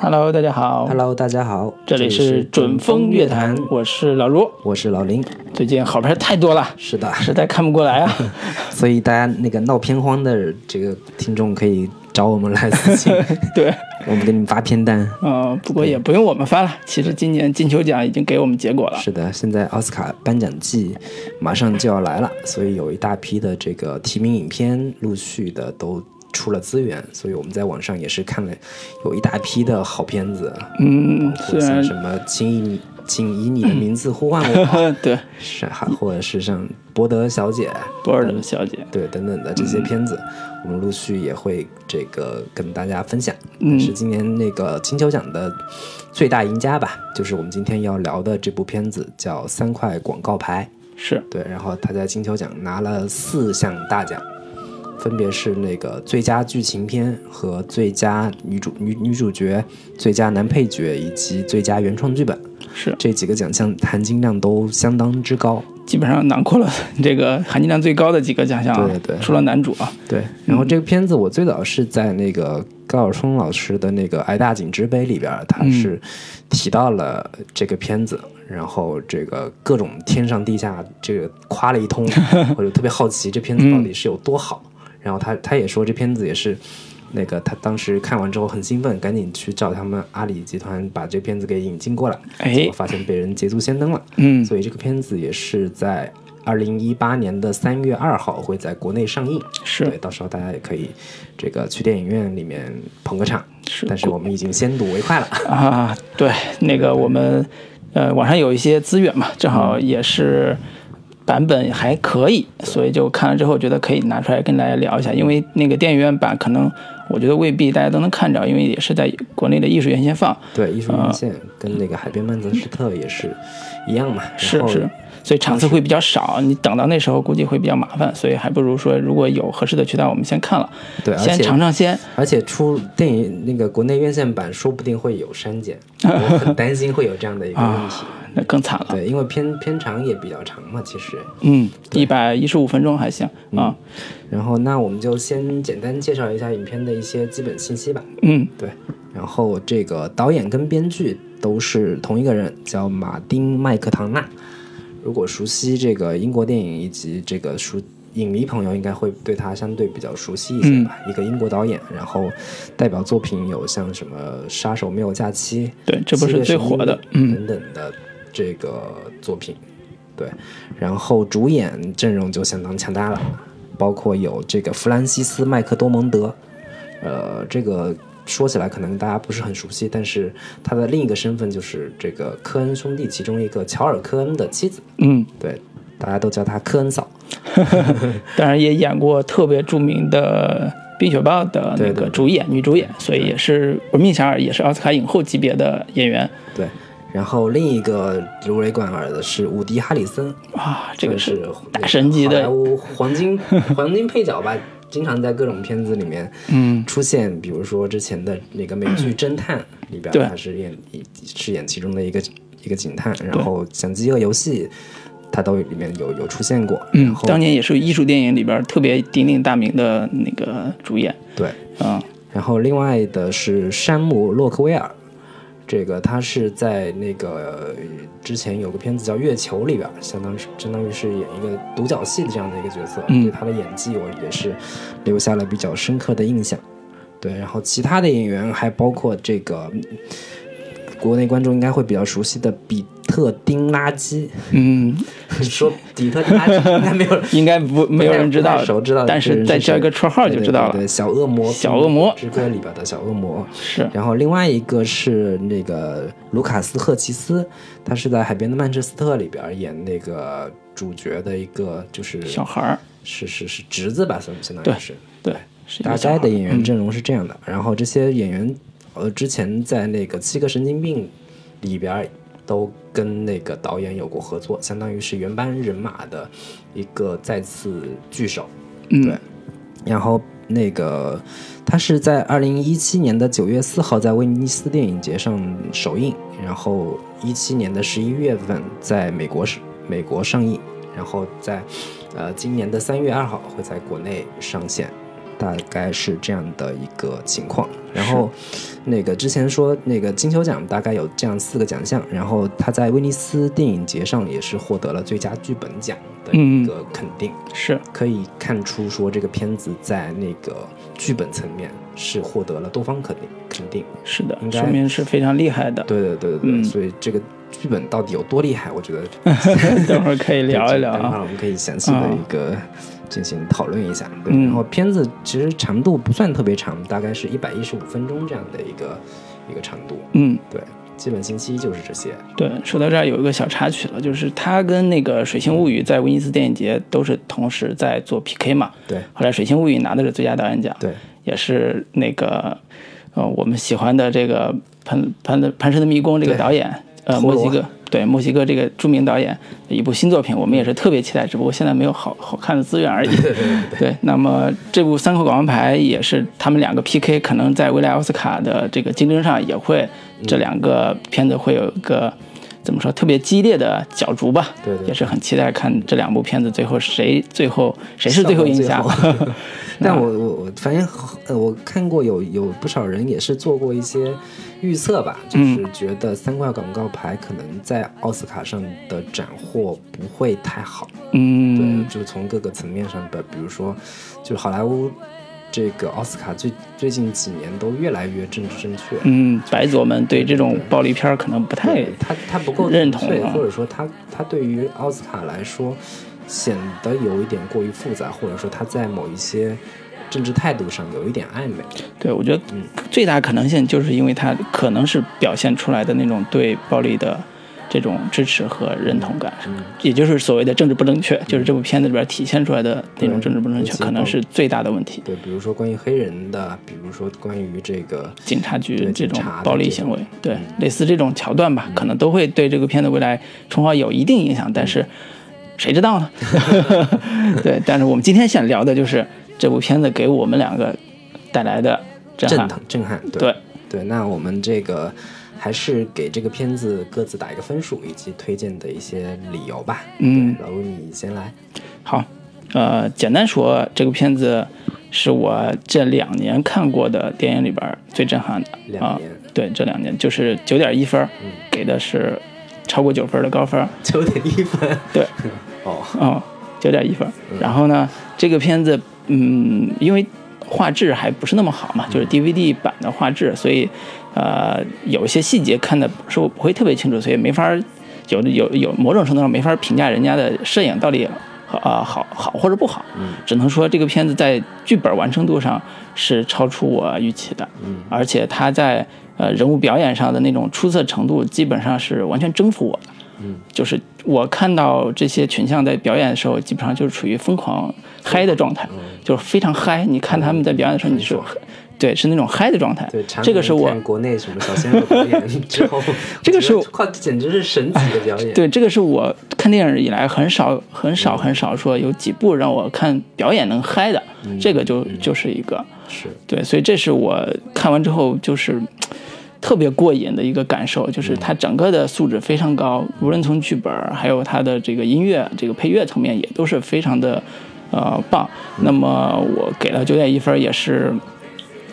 Hello，大家好。Hello，大家好，这里是准风乐坛，我是老卢。我是老林。最近好片太多了，是的，实在看不过来啊。所以大家那个闹片荒的这个听众可以找我们来私信，对，我们给你们发片单。嗯、不过也不用我们发了，其实今年金球奖已经给我们结果了。是的，现在奥斯卡颁奖季马上就要来了，所以有一大批的这个提名影片陆续的都出了资源，所以我们在网上也是看了有一大批的好片子，嗯，虽然或者像什么请以请以你的名字呼唤我，对是还或者是像博德小姐，博尔德小姐，对等等的这些片子，我们陆续也会这个跟大家分享。嗯，是今年那个金球奖的最大赢家吧，就是我们今天要聊的这部片子叫《三块广告牌》。是对，然后他在金球奖拿了四项大奖，分别是那个最佳剧情片和最佳女主女女主角、最佳男配角以及最佳原创剧本。是，这几个奖项含金量都相当之高。基本上囊括了这个含金量最高的几个奖项啊，对对。除了男主啊，对，然后这个片子我最早是在那个高晓松老师的那个《挨大井之杯》里边，他是提到了这个片子，然后这个各种天上地下这个夸了一通，我就特别好奇这片子到底是有多好。然后他他也说这片子也是。那个他当时看完之后很兴奋，赶紧去找他们阿里集团把这片子给引进过来，哎结果发现被人捷足先登了。嗯，所以这个片子也是在二零一八年的三月二号会在国内上映。是对，到时候大家也可以这个去电影院里面捧个场。是但是我们已经先睹为快了。啊，对，那个我们呃网上有一些资源嘛，正好也是版本还可以，所以就看了之后觉得可以拿出来跟大家聊一下，因为那个电影院版可能我觉得未必大家都能看着，因为也是在国内的艺术院线放，对，艺术院线跟那个海边曼彻斯特也是一样嘛。是是，所以场次会比较少，你等到那时候估计会比较麻烦，所以还不如说如果有合适的渠道，我们先看了，对，先尝尝鲜。而且出电影那个国内院线版，说不定会有删减，我很 担心会有这样的一个问题。那更惨了，对，因为片片长也比较长嘛，其实。嗯，一百一十五分钟还行啊，然后那我们就先简单介绍一下影片的一些基本信息吧。嗯，对，然后这个导演跟编剧都是同一个人，叫马丁·麦克唐纳。如果熟悉这个英国电影以及这个熟影迷朋友，应该会对他相对比较熟悉一些吧。一个英国导演，然后代表作品有像什么《杀手没有假期》，对，这不是最火的，嗯，等等的这个作品。对，然后主演阵容就相当强大了，包括有这个弗兰西斯·麦克多蒙德，呃，这个说起来可能大家不是很熟悉，但是他的另一个身份就是这个科恩兄弟其中一个乔尔·科恩的妻子，嗯，对，大家都叫她科恩嫂。当然也演过特别著名的《冰雪暴》的那对对对个主演女主演，所以也是闻名遐迩，也是奥斯卡影后级别的演员对，然后另一个如雷贯耳的是伍迪·哈里森，哇，这个是大神级的，好莱坞黄金 黄金配角吧，经常在各种片子里面嗯，出现，比如说之前的那个美剧《侦探》里边，对。他是演饰演其中的一个一个警探，然后像《饥饿游戏》，他都里面有有出现过，然嗯，后当年也是艺术电影里边特别鼎鼎大名的那个主演，对，嗯，然后另外的是山姆·洛克威尔。这个他是在那个呃之前有个片子叫《月球》里边，相当是相当于是演一个独角戏的这样的一个角色，嗯对他的演技我也是留下了比较深刻的印象。对，然后其他的演员还包括这个嗯国内观众应该会比较熟悉的比特丁垃圾，嗯，说比特丁垃圾 应该没有应该不没有人知道熟知道，但是再叫一个绰号就知道了。对对对小恶魔，小恶魔。之歌里边的小恶魔。是，然后另外一个是那个卢卡斯·赫奇斯，他是在《海边的曼彻斯特》里边演那个主角的一个就是小孩儿，是是是侄子吧，相相当于是。对，是一大概的演员阵容是这样的，然后这些演员呃之前在那个《七个神经病》里边都跟那个导演有过合作，相当于是原班人马的一个再次聚首。嗯对，然后那个他是在二零一七年的九月四号在威尼斯电影节上首映，然后一七年的十一月份在美国是美国上映，然后在呃今年的三月二号会在国内上线。大概是这样的一个情况。然后，那个之前说那个金球奖大概有这样四个奖项，然后他在威尼斯电影节上也是获得了最佳剧本奖的一个肯定，是。可以看出说这个片子在那个剧本层面是获得了多方肯定，肯定。是的，应该说明是非常厉害的。对对对对对，嗯。所以这个剧本到底有多厉害，我觉得 等会儿可以 聊一聊啊。我们可以详细的一个进行讨论一下。对，嗯然后片子其实长度不算特别长，大概是一百一十五分钟这样的一个一个长度。嗯，对，基本信息就是这些。对，说到这儿有一个小插曲了，就是他跟那个《水星物语》在威尼斯电影节都是同时在做 PK 嘛。对后来《水星物语》拿的是最佳导演奖，对，也是那个呃我们喜欢的这个潘潘的《潘神的迷宫》这个导演，呃，墨西哥对墨西哥这个著名导演的一部新作品，我们也是特别期待，只不过现在没有好好看的资源而已。对对对对对，那么这部《三口广告牌》也是他们两个 PK，可能在未来奥斯卡的这个竞争上也会，这两个片子会有一个怎么说特别激烈的角逐吧。对对也是很期待看这两部片子最后谁最后谁是最后赢家。但我我我反正，呃，我看过有有不少人也是做过一些预测吧，嗯就是觉得三块广告牌可能在奥斯卡上的斩获不会太好。嗯对，就从各个层面上的，比如说，就是好莱坞这个奥斯卡最最近几年都越来越政治正确。嗯，白左们对这种暴力片儿可能不太他他不够认同或者说他他对于奥斯卡来说显得有一点过于复杂，或者说他在某一些政治态度上有一点暧昧。对，我觉得嗯最大可能性就是因为他可能是表现出来的那种对暴力的这种支持和认同感，嗯。也就是所谓的政治不正确，就是这部片子里边体现出来的那种政治不正确，可能是最大的问题。对，比如说关于黑人的，比如说关于这个警察局这种暴力行为，对嗯类似这种桥段吧，可能都会对这个片子未来重画有一定影响，但是谁知道呢？对，但是我们今天想聊的就是这部片子给我们两个带来的震撼。震撼对。对，那我们这个还是给这个片子各自打一个分数，以及推荐的一些理由吧。嗯对，老卢你先来。好，呃，简单说，这个片子是我这两年看过的电影里边最震撼的啊、两年对，这两年就是九点一分给的是超过九分的高分儿。九点一分，对，哦，哦，九点一分儿。然后呢，这个片子，嗯，因为画质还不是那么好嘛，就是 DVD 版的画质，所以呃，有一些细节看的是我不会特别清楚，所以没法儿有的有有某种程度上没法评价人家的摄影到底啊、好好或者不好，嗯只能说这个片子在剧本完成度上是超出我预期的，嗯而且他在呃人物表演上的那种出色程度，基本上是完全征服我的。嗯，就是我看到这些群像在表演的时候，基本上就是处于疯狂嗨的状态，就是非常嗨。你看他们在表演的时候，你是对是那种嗨的状态。对，这个是我看国内什么小鲜肉表演之后，这个是简直是神级的表演。对这个是我看电影以来很少很少很少说有几部让我看表演能嗨的，这个就就是一个是，对，所以这是我看完之后就是特别过瘾的一个感受，就是它整个的素质非常高，无论从剧本还有它的这个音乐、这个配乐层面，也都是非常的呃棒。那么我给了九点一分，也是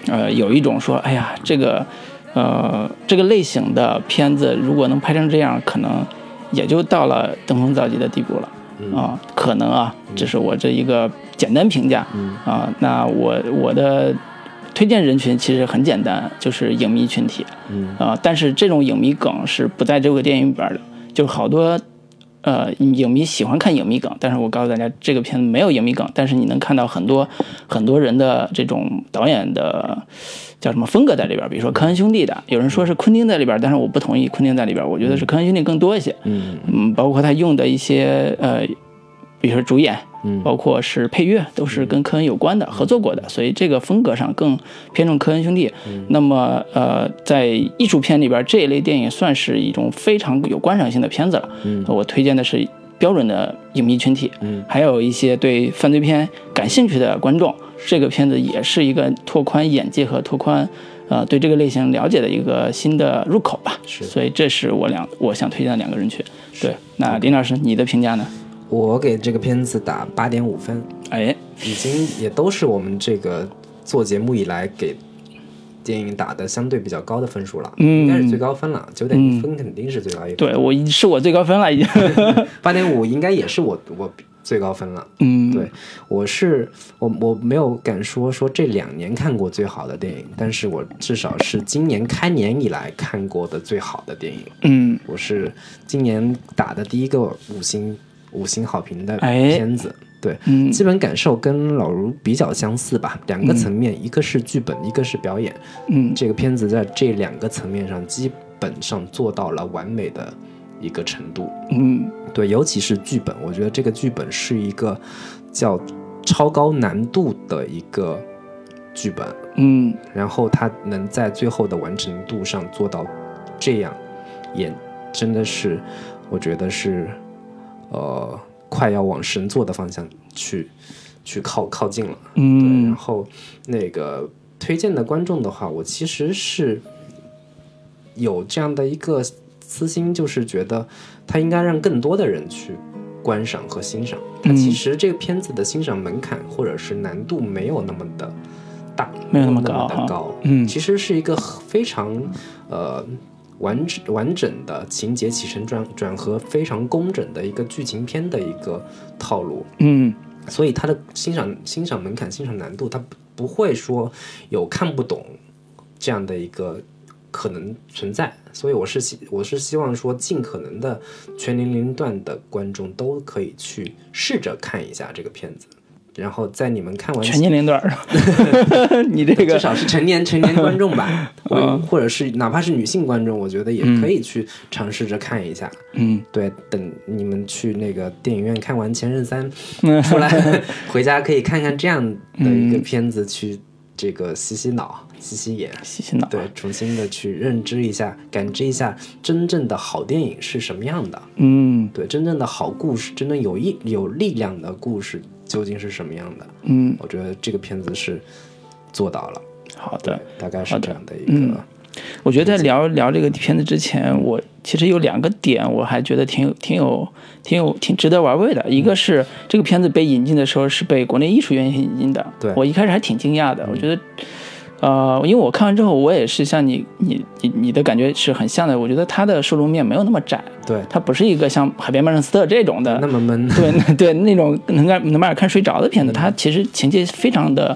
呃有一种说，哎呀，这个呃这个类型的片子如果能拍成这样，可能也就到了登峰造极的地步了。啊，可能啊，这是我这一个简单评价。嗯啊，那我我的推荐人群其实很简单，就是影迷群体。嗯啊，但是这种影迷梗是不在这个电影里边的，就好多。呃，影迷喜欢看影迷梗，但是我告诉大家，这个片子没有影迷梗，但是你能看到很多很多人的这种导演的叫什么风格在里边，比如说科恩兄弟的，有人说是昆汀在里边，但是我不同意昆汀在里边，我觉得是科恩兄弟更多一些。嗯嗯，包括他用的一些呃，比如说主演，嗯包括是配乐，都是跟科恩有关的，合作过的，所以这个风格上更偏重科恩兄弟。那么呃，在艺术片里边，这一类电影算是一种非常有观赏性的片子了。嗯我推荐的是标准的影迷群体，嗯还有一些对犯罪片感兴趣的观众，这个片子也是一个拓宽眼界和拓宽。呃，对这个类型了解的一个新的入口吧，是所以这是我两我想推荐的两个人群。对，那林老师，你的评价呢？我给这个片子打八点五分。哎哎，已经也都是我们这个做节目以来给电影打的相对比较高的分数了，嗯应该是最高分了，九点一分肯定是最高一分，对我是我最高分了已经。八点五应该也是我我最高分了。嗯，对，我是我我没有敢说说这两年看过最好的电影，但是我至少是今年开年以来看过的最好的电影。嗯我是今年打的第一个五星五星好评的哎片子。对，嗯基本感受跟老卢比较相似吧，两个层面，一个是剧本，一个是表演。嗯这个片子在这两个层面上基本上做到了完美的一个程度。嗯对，尤其是剧本，我觉得这个剧本是一个叫超高难度的一个剧本，嗯然后它能在最后的完成度上做到这样，也真的是我觉得是呃快要往神作的方向去去靠靠近了。对，然嗯后那个推荐的观众的话，我其实是有这样的一个私心，就是觉得他应该让更多的人去观赏和欣赏。它嗯其实这个片子的欣赏门槛或者是难度没有那么的大，没有那么那高哈的高。嗯其实是一个非常呃。完整完整的情节起承转转合非常工整的一个剧情片的一个套路，嗯。所以它的欣赏欣赏门槛、欣赏难度，它不不会说有看不懂这样的一个可能存在。所以我是希我是希望说，尽可能的全年龄段的观众都可以去试着看一下这个片子，然后在你们看完全年龄段儿，你这个至少是成年成年观众吧，或或者是哪怕是女性观众，我觉得也可以去尝试着看一下。嗯对，等你们去那个电影院看完《前任三》出来，回家可以看看这样的一个片子，去这个洗洗脑、洗洗眼，洗洗脑。对，重新的去认知一下、感知一下真正的好电影是什么样的。嗯对，真正的好故事，真正有意有力量的故事究竟是什么样的？嗯，我觉得这个片子是做到了。好的。大概是这样的一嗯个。我觉得在聊聊这个片子之前，我其实有两个点，我还觉得挺有、挺有、挺有、挺值得玩味的。一个是这个片子被引进的时候是被国内艺术院引进的，对我一开始还挺惊讶的。我觉得，呃，因为我看完之后，我也是像你、你、你、你的感觉是很像的。我觉得它的受众面没有那么窄，对，它不是一个像《海边曼彻斯特》这种的那么闷。对 对那种能让能把人看睡着的片子，它其实情节非常的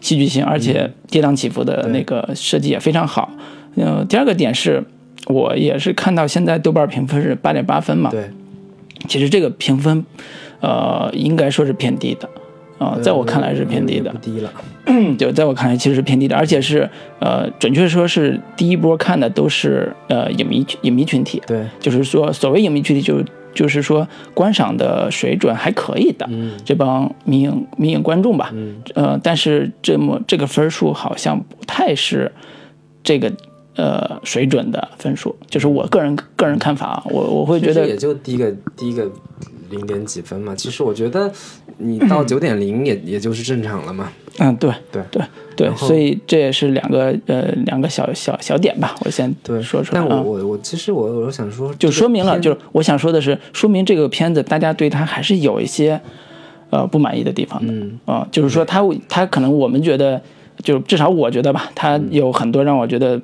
戏剧性，而且跌宕起伏的那个设计也非常好。嗯、第二个点是我也是看到现在豆瓣评分是八点八分嘛，对，其实这个评分，呃，应该说是偏低的。啊、在我看来是偏低的，低了。就在我看来其实是偏低的，而且是呃，准确说是第一波看的都是呃影迷影迷群体，对，就是说，所谓影迷群体就就是说观赏的水准还可以的，嗯这帮民影民影观众吧，嗯，呃，但是这么这个分数好像不太是这个呃水准的分数，就是我个人个人看法啊，我我会觉得也就第一个第一个零点几分嘛。其实我觉得你到九点零也也就是正常了嘛。嗯，对对对对，所以这也是两个呃两个小小小点吧，我先对，说出来啊。但我我我其实我我想说，就说明了，就是我想说的是，说明这个片子大家对它还是有一些呃不满意的地方的。嗯啊、就是说他他可能我们觉得，就至少我觉得吧，他有很多让我觉得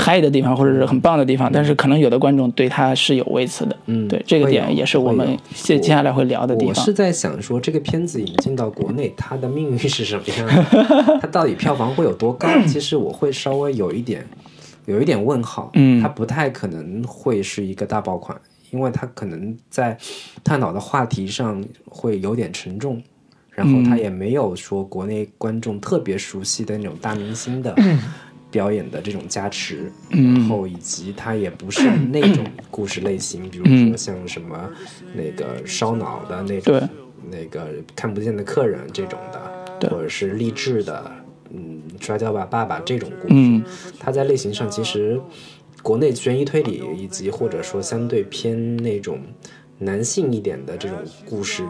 嗨的地方，或者是很棒的地方，但是可能有的观众对他是有微词的。嗯对这个点也是我们接接下来会聊的地方我是。在想说，这个片子引进到国内，它的命运是什么样的？它到底票房会有多高？其实我会稍微有一点有一点问号。嗯它不太可能会是一个大爆款，因为它可能在探讨的话题上会有点沉重。然后它也没有说国内观众特别熟悉的那种大明星的 表演的这种加持，然后以及它也不是 那种故事类型，比如说像什么那个烧脑的那种，那个看不见的客人这种的，或者是励志的，嗯，摔跤吧爸爸这种故事，嗯。它在类型上其实国内悬疑推理以及或者说相对偏那种男性一点的这种故事，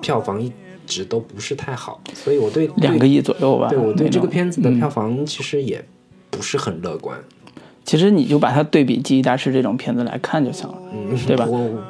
票房一直都不是太好，所以我对两个亿左右吧。对我对这个片子的嗯。票房其实也不是很乐观，其实你就把它对比《记忆大师》这种片子来看就行了。嗯，对吧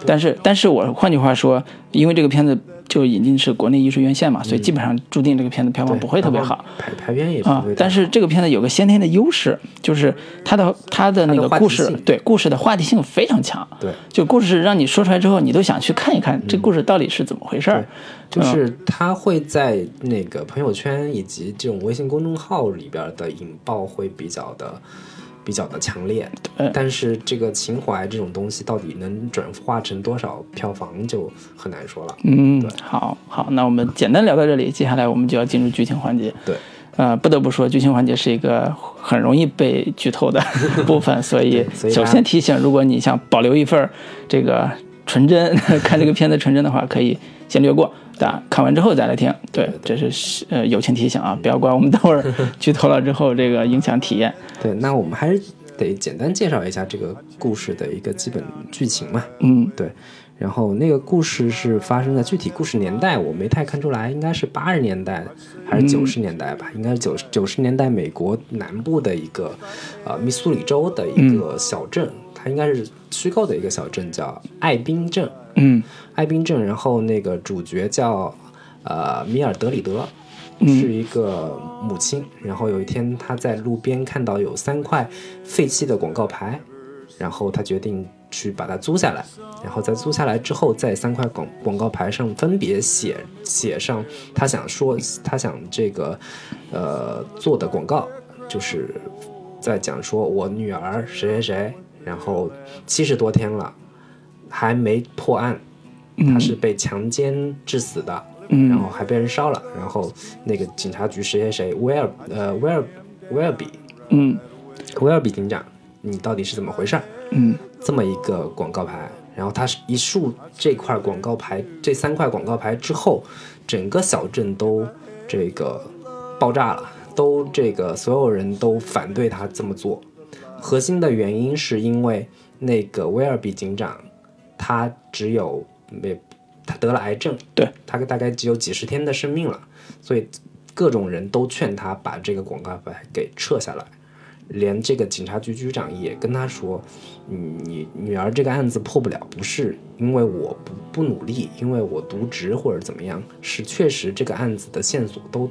但是，但是我换句话说，因为这个片子就引进是国内艺术院线嘛，所以基本上注定这个片子票房不会特别好。排排片也不啊会，但是这个片子有个先天的优势，就是它的它的那个故事对故事的话题性非常强。对就故事让你说出来之后，你都想去看一看这故事到底是怎么回事儿。就是它会在那个朋友圈以及这种微信公众号里边的引爆会比较的比较的强烈，对但是这个情怀这种东西到底能转化成多少票房就很难说了。嗯，好好，那我们简单聊到这里，接下来我们就要进入剧情环节。对，呃，不得不说，剧情环节是一个很容易被剧透的 部分，所以首先提醒，如果你想保留一份这个纯真，看这个片子纯真的话，可以先略过，看完之后再来听。对，这是呃友情提醒啊，不要怪我们等会儿 剧透了之后这个影响体验。对，那我们还是得简单介绍一下这个故事的一个基本剧情嘛。嗯对，然后那个故事是发生在具体故事年代我没太看出来，应该是八十年代还是九十年代吧？应该是九九十年代美国南部的一个呃密苏里州的一个小镇，它应该是虚构的一个小镇，叫艾宾镇。嗯艾宾镇，然后那个主角叫呃米尔德里德，嗯是一个母亲。然后有一天，她在路边看到有三块废弃的广告牌，然后她决定去把它租下来。然后在租下来之后，在三块广广告牌上分别写写上她想说她想这个呃做的广告，就是在讲说我女儿谁谁谁，然后七十多天了。还没破案，他是被强奸致死的，嗯然后还被人烧了，然后那个警察局谁谁谁威尔呃威尔威尔比嗯威尔比警长，你到底是怎么回事儿？嗯这么一个广告牌，然后他是一竖这块广告牌，这三块广告牌之后，整个小镇都这个爆炸了，都这个所有人都反对他这么做。核心的原因是因为那个威尔比警长，他只有没他得了癌症，对他大概只有几十天的生命了，所以各种人都劝他把这个广告牌给撤下来。连这个警察局局长也跟他说：“你你女儿这个案子破不了，不是因为我不不努力，因为我渎职或者怎么样，是确实这个案子的线索都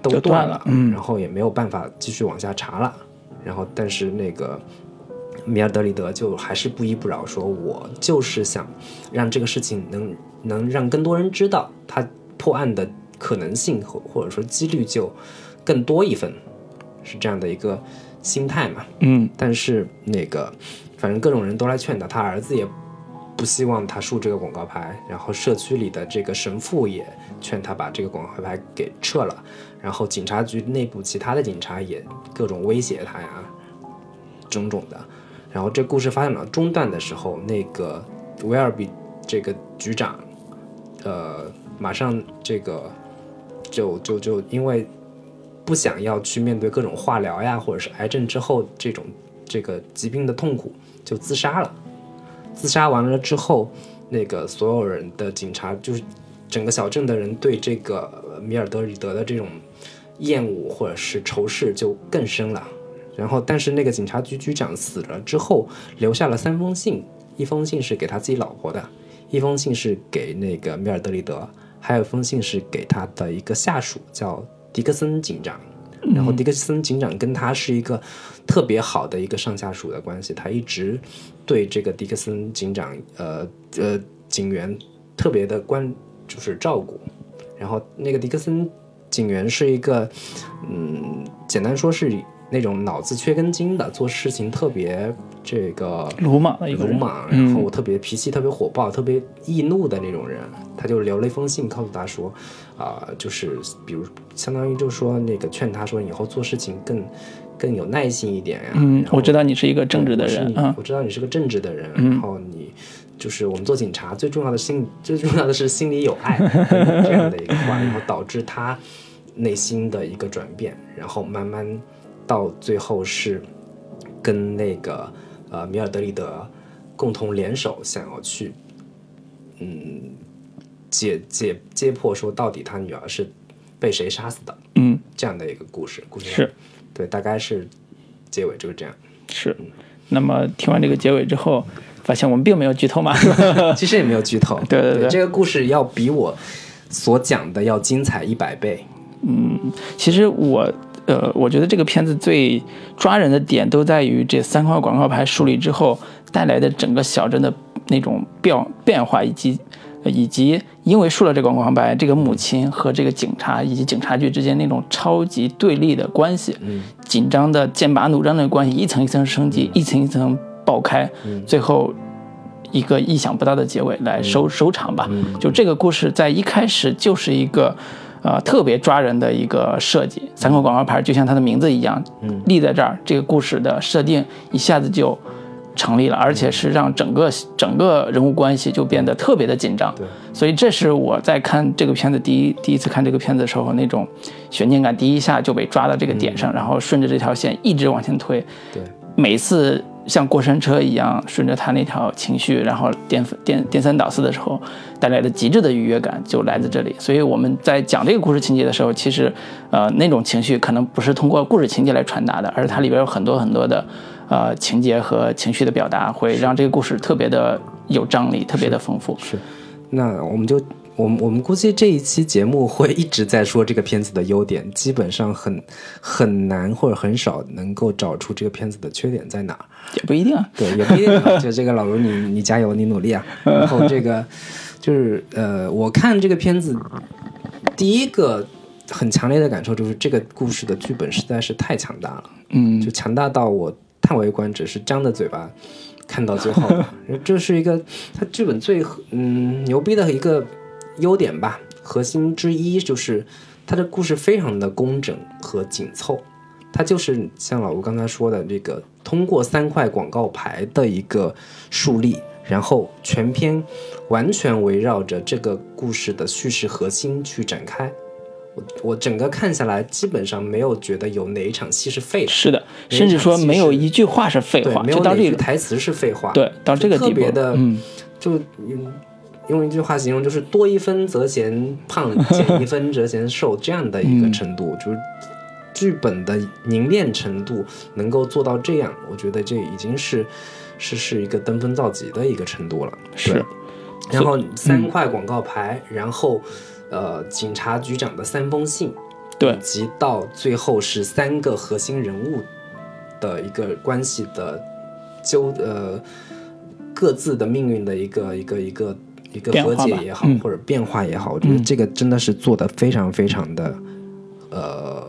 都断了了，嗯然后也没有办法继续往下查了。然后，但是那个米尔德里德就还是不依不饶，说我就是想让这个事情能能让更多人知道，他破案的可能性或或者说几率就更多一分，是这样的一个心态嘛。嗯但是那个，反正各种人都来劝他，他儿子也不希望他竖这个广告牌，然后社区里的这个神父也劝他把这个广告牌给撤了，然后警察局内部其他的警察也各种威胁他呀，种种的。然后这故事发展到中段的时候，那个威尔比这个局长，呃，马上这个就就就因为不想要去面对各种化疗呀，或者是癌症之后这种这个疾病的痛苦，就自杀了。自杀完了之后，那个所有人的警察就是整个小镇的人对这个米尔德里德的这种厌恶或者是仇视就更深了。然后，但是那个警察局局长死了之后，留下了三封信，一封信是给他自己老婆的，一封信是给那个米尔德里德，还有一封信是给他的一个下属叫迪克森警长。然后迪克森警长跟他是一个特别好的一个上下属的关系，他一直对这个迪克森警长呃呃警员特别的关就是照顾。然后那个迪克森警员是一个嗯，简单说是那种脑子缺根筋的，做事情特别这个鲁莽的一个，鲁莽，然后特别脾气特别火爆、特别易怒的那种人，他就留了一封信告诉他说，啊、就是比如相当于就说那个劝他说以后做事情更更有耐心一点呀。嗯，我知道你是一个正直的人嗯我知道你是个正直的人，然后你就是我们做警察最重要的心，最重要的是心里有爱 这样的一个话，然后导致他内心的一个转变，然后慢慢到最后是跟那个呃米尔德里德共同联手，想要去嗯解解揭破说到底他女儿是被谁杀死的嗯，这样的一个故事，故事是对，大概是结尾就是这样。是。那么听完这个结尾之后，发现我们并没有剧透嘛。其实也没有剧透。对对对这个故事要比我所讲的要精彩一百倍。嗯其实我呃，我觉得这个片子最抓人的点都在于这三块广告牌树立之后带来的整个小镇的那种变变化，以及呃以及因为树了这个广告牌，这个母亲和这个警察以及警察局之间那种超级对立的关系，紧张的剑拔弩张的关系，一层一层升级，一层一层爆开，最后。一个意想不到的结尾来收收场吧，就这个故事在一开始就是一个，呃，特别抓人的一个设计。三个广告牌就像它的名字一样，立在这儿，这个故事的设定一下子就成立了，而且是让整个整个人物关系就变得特别的紧张。所以这是我在看这个片子第一第一次看这个片子的时候那种悬念感，第一下就被抓到这个点上，然后顺着这条线一直往前推。对，每次。像过山车一样顺着他那条情绪，然后颠颠颠三倒四的时候，带来的极致的愉悦感就来自这里。所以我们在讲这个故事情节的时候，其实，呃，那种情绪可能不是通过故事情节来传达的，而是它里边有很多很多的，呃，情节和情绪的表达，会让这个故事特别的有张力，特别的丰富。是，那我们就。我们我们估计这一期节目会一直在说这个片子的优点，基本上很很难或者很少能够找出这个片子的缺点在哪。也不一定，对，也不一定。就这个老卢，你你加油，你努力啊。然后这个就是呃，我看这个片子第一个很强烈的感受就是这个故事的剧本实在是太强大了，嗯，就强大到我叹为观止，是张着嘴巴看到最后。这是一个他剧本最嗯牛逼的一个。优点吧，核心之一就是它的故事非常的工整和紧凑，它就是像老吴刚才说的这个，通过三块广告牌的一个树立，然后全篇完全围绕着这个故事的叙事核心去展开。我我整个看下来，基本上没有觉得有哪一场戏是废的。是的，甚至说没有一句话是废话，没有哪句台词是废话。对，到这个地步，嗯，就嗯。用一句话形容，就是多一分则嫌胖，减一分则嫌瘦这样的一个程度，就是剧本的凝练程度能够做到这样，我觉得这已经是是是一个登峰造极的一个程度了。是，然后三块广告牌，然后呃警察局长的三封信，对，以及到最后是三个核心人物的一个关系的纠呃各自的命运的一个一个一个。一个和解也好，或者变化也好，我觉得这个真的是做的非常非常的，呃，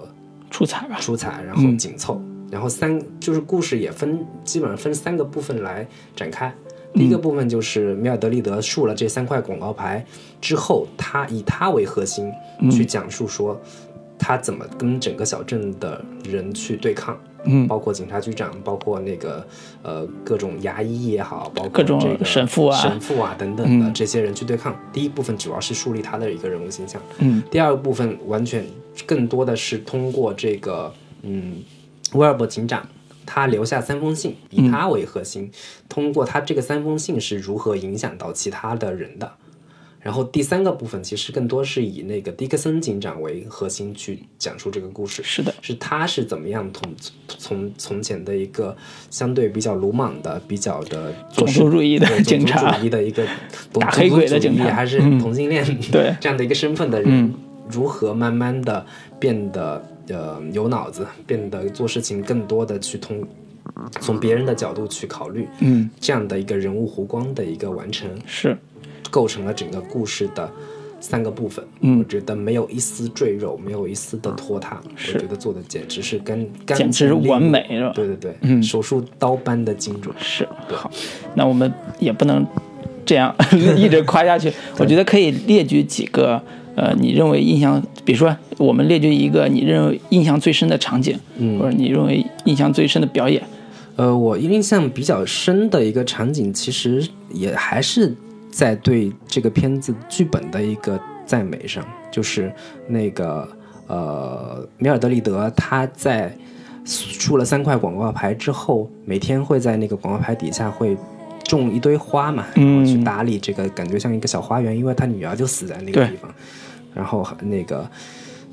出彩吧，出彩，然后紧凑，然后三就是故事也分基本上分三个部分来展开。第一个部分就是米尔德利德竖了这三块广告牌之后，他以他为核心去讲述说他怎么跟整个小镇的人去对抗。嗯，包括警察局长，包括那个呃各种牙医也好，包括各种神父啊、神父啊等等的这些人去对抗。第一部分主要是树立他的一个人物形象，嗯，第二部分完全更多的是通过这个嗯威尔伯警长他留下三封信，以他为核心，通过他这个三封信是如何影响到其他的人的。然后第三个部分其实更多是以那个迪克森警长为核心去讲述这个故事。是的，是他是怎么样从从从前的一个相对比较鲁莽的、比较的种族主义的警察，主义的一个 打黑鬼的警察，还是同性恋对 这样的一个身份的人，如何慢慢的变得呃有脑子，变得做事情更多的去通从别人的角度去考虑，嗯，这样的一个人物弧光的一个完成是。构成了整个故事的三个部分，嗯，我觉得没有一丝赘肉，没有一丝的拖沓，我觉得做的简直是跟简直完美，是吧？对对对，嗯，手术刀般的精准。是好，那我们也不能这样 一直夸下去，我觉得可以列举几个，呃，你认为印象，比如说我们列举一个你认为印象最深的场景，嗯，或者你认为印象最深的表演。呃，我印象比较深的一个场景，其实也还是。在对这个片子剧本的一个赞美上，就是那个呃，米尔德里德他在出了三块广告牌之后，每天会在那个广告牌底下会种一堆花嘛，然后去打理这个，感觉像一个小花园，因为他女儿就死在那个地方。然后那个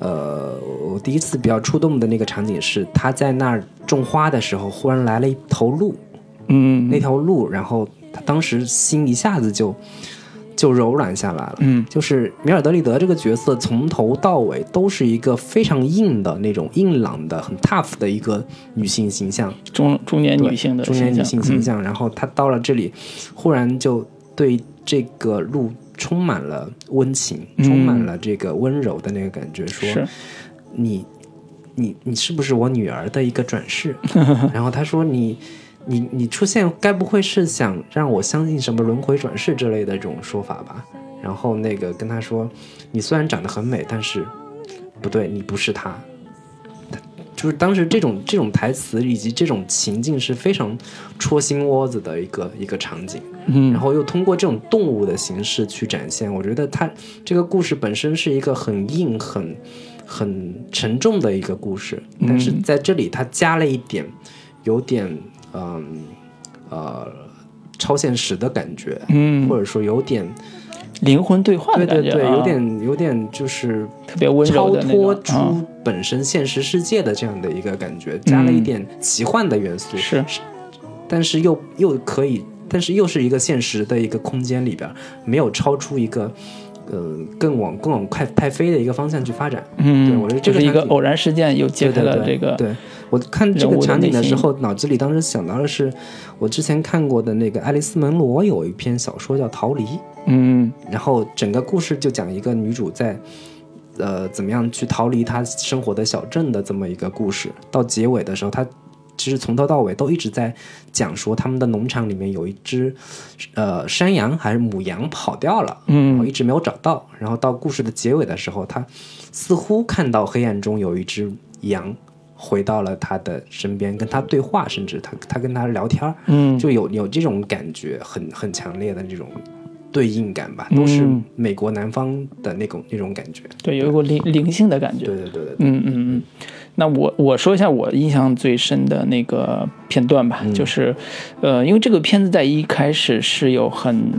呃，我第一次比较触动的那个场景是他在那儿种花的时候，忽然来了一头鹿，嗯，那条鹿，然后。他当时心一下子就就柔软下来了。嗯就是米尔德里德这个角色从头到尾都是一个非常硬的那种硬朗的、很 tough 的一个女性形象，中中年女性的中年女性形象，嗯。然后她到了这里，忽然就对这个路充满了温情，嗯充满了这个温柔的那个感觉，说你你你是不是我女儿的一个转世？然后他说你。你你出现该不会是想让我相信什么轮回转世之类的这种说法吧？然后那个跟他说，你虽然长得很美，但是不对，你不是她。他就是当时这种这种台词以及这种情境是非常戳心窝子的一个一个场景。嗯然后又通过这种动物的形式去展现，我觉得它这个故事本身是一个很硬、很很沉重的一个故事，但是在这里它加了一点有点嗯呃超现实的感觉，嗯。或者说有点灵魂对话的对对对，有点有点就是特别温超柔的超脱出本身现实世界的这样的一个感觉，加了一点奇幻的元素，是。但是又又可以，但是又是一个现实的一个空间里边，没有超出一个呃更往更往快派飞的一个方向去发展。嗯，对我觉得这就是一个偶然事件又揭开对对对了这个对我看这个场景的时候，脑子里当时想到的是我之前看过的那个爱丽丝·门罗有一篇小说叫《逃离》，嗯然后整个故事就讲一个女主在。呃，怎么样去逃离她生活的小镇的这么一个故事？到结尾的时候，她其实从头到尾都一直在讲说，他们的农场里面有一只呃山羊还是母羊跑掉了，然后嗯一直没有找到。然后到故事的结尾的时候，她似乎看到黑暗中有一只羊回到了他的身边，跟他对话，甚至他他跟他聊天儿，嗯。就有有这种感觉，很很强烈的这种对应感吧，都是嗯美国南方的那种那种感觉。对，有一股灵灵性的感觉。对对对对，嗯嗯嗯，那我我说一下我印象最深的那个片段吧，就是，呃，因为这个片子在一开始是有很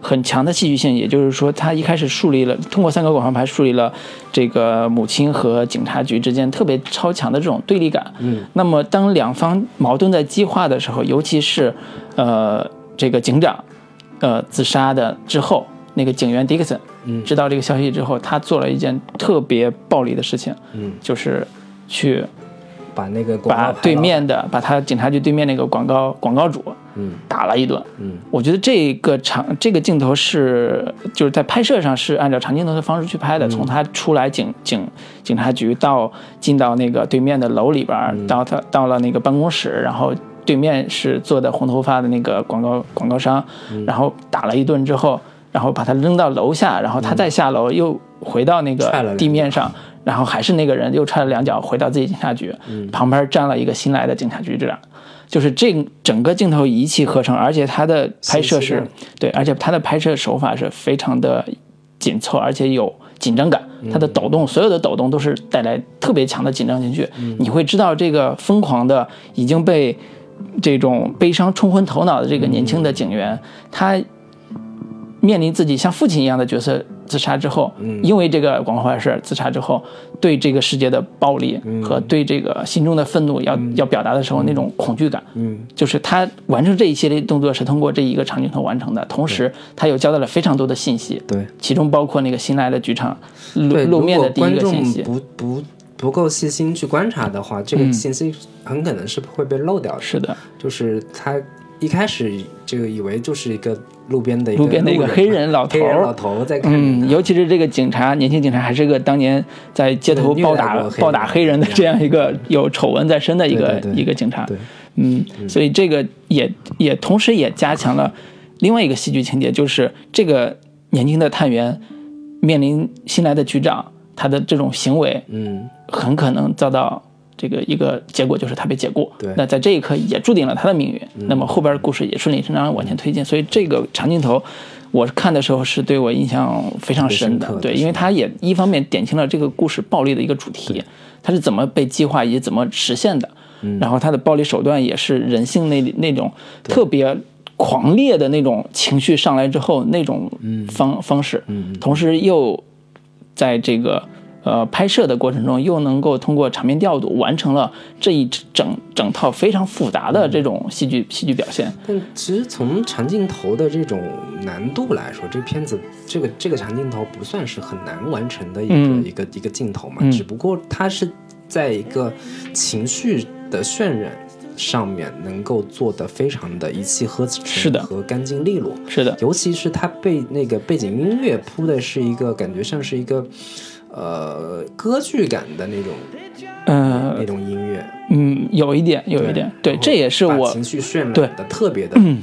很强的戏剧性，也就是说，他一开始树立了通过三个广告牌树立了这个母亲和警察局之间特别超强的这种对立感。嗯，那么当两方矛盾在激化的时候，尤其是呃这个警长呃自杀的之后，那个警员迪克森，嗯知道这个消息之后，他做了一件特别暴力的事情，嗯，就是去把那个把对面的把他警察局对面那个广告广告主嗯。打了一顿。嗯。我觉得这个长这个镜头是就是在拍摄上是按照长镜头的方式去拍的，嗯。从他出来警警警察局到进到那个对面的楼里边到他到了那个办公室，然后对面是坐的红头发的那个广告广告商，嗯。然后打了一顿之后，然后把他扔到楼下，然后他再下楼又回到那个地面上。然后还是那个人又踹了两脚回到自己警察局，旁边站了一个新来的警察局长，就是这整个镜头一气呵成，而且他的拍摄是对，而且他的拍摄手法是非常的紧凑，而且有紧张感。他的抖动，所有的抖动都是带来特别强的紧张情绪。你会知道这个疯狂的已经被这种悲伤冲昏头脑的这个年轻的警员，他面临自己像父亲一样的角色自杀之后，因为这个广告坏事自杀之后，对这个世界的暴力和对这个心中的愤怒要、要表达的时候那种恐惧感，嗯。就是他完成这一系列动作是通过这一个长镜头完成的，同时他又交代了非常多的信息，对。其中包括那个新来的局长露对，露面的第一个信息。不不不够细心去观察的话，这嗯。个信息很可能是会被漏掉的。是的，就是他一开始这个以为就是一个路边的一个路边的一个黑人老头黑人老头在看嗯，尤其是这个警察，年轻警察还是个当年在街头暴打暴打黑人的这样一个有丑闻在身的一个一个警察。对，嗯，所以这个也也同时也加强了另外一个戏剧情节，就是这个年轻的探员面临新来的局长，他的这种行为嗯很可能遭到这个一个结果，就是他被解雇。对。嗯那在这一刻也注定了他的命运。那么后边的故事也顺理成章往前推进，所以这个长镜头。我看的时候是对我印象非常深的。对，因为他也一方面点清了这个故事暴力的一个主题，它是怎么被激化以及怎么实现的，嗯。然后它的暴力手段也是人性那那种特别狂烈的那种情绪上来之后那种方方式，同时又在这个呃拍摄的过程中，又能够通过场面调度完成了这一整整套非常复杂的这种戏剧戏剧表现。但其实从长镜头的这种难度来说，这片子这个这个长镜头不算是很难完成的一个、嗯一个一个镜头嘛，嗯只不过它是在一个情绪的渲染上面能够做得非常的一气呵成，是的和干净利落。是的，尤其是它被那个背景音乐铺的是一个感觉像是一个呃歌剧感的那种呃那种音乐，嗯，有一点有一点，对，这也是我情绪渲染的特别的嗯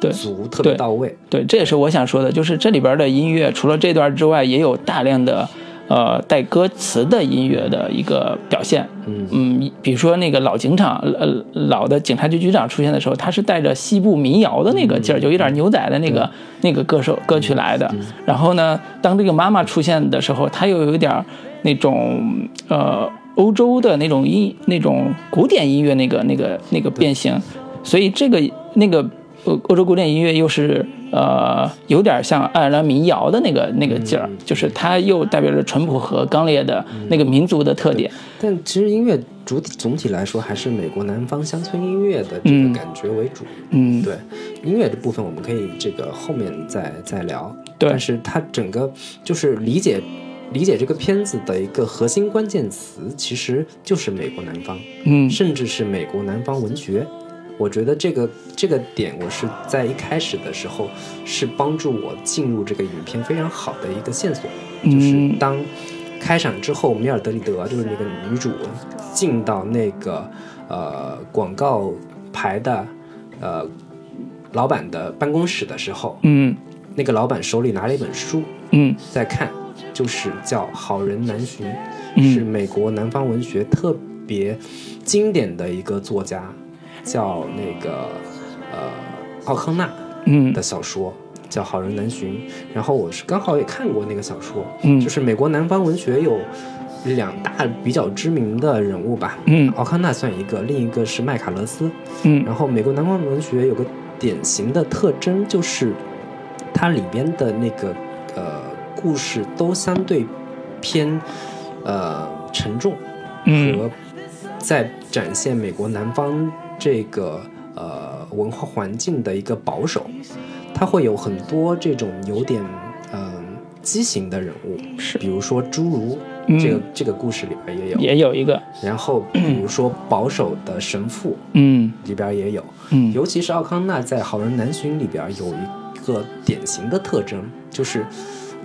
对足，特别到位。对，这也是我想说的，就是这里边的音乐除了这段之外，也有大量的呃带歌词的音乐的一个表现。嗯嗯，比如说那个老警长，呃，老的警察局局长出现的时候，他是带着西部民谣的那个劲儿，就有点牛仔的那个那个歌手歌曲来的。然后呢，当这个妈妈出现的时候，他又有一点儿那种呃欧洲的那种音那种古典音乐那个那个那个变形，所以这个那个欧欧洲古典音乐又是呃有点像爱尔兰民谣的那个那个劲儿，就是它又代表着淳朴和刚烈的那个民族的特点。但其实音乐主体总体来说还是美国南方乡村音乐的这嗯个感觉为主。嗯，对音乐的部分，我们可以这个后面再再聊。对但是它整个就是理解理解这个片子的一个核心关键词，其实就是美国南方，嗯甚至是美国南方文学。我觉得这个这个点，我是在一开始的时候是帮助我进入这个影片非常好的一个线索，就是嗯当开场之后，米尔德里德就是那个女主进到那个呃广告牌的呃老板的办公室的时候，嗯。那个老板手里拿了一本书嗯。在看，就是叫《好人难寻》，嗯。是美国南方文学特别经典的一个作家，叫那个呃奥康纳嗯的小说。叫《好人难寻》，然后我是刚好也看过那个小说，嗯就是美国南方文学有两大比较知名的人物吧，嗯奥康纳算一个，另一个是麦卡勒斯。嗯然后美国南方文学有个典型的特征，就是它里边的那个呃故事都相对偏呃沉重，嗯和在展现美国南方这个呃文化环境的一个保守，它会有很多这种有点嗯、呃畸形的人物，是。比如说侏儒，嗯。这个这个故事里边也有，也有一个。然后比如说保守的神父嗯。里边也有，嗯。尤其是奥康纳在《好人难寻》里边有一个典型的特征，就是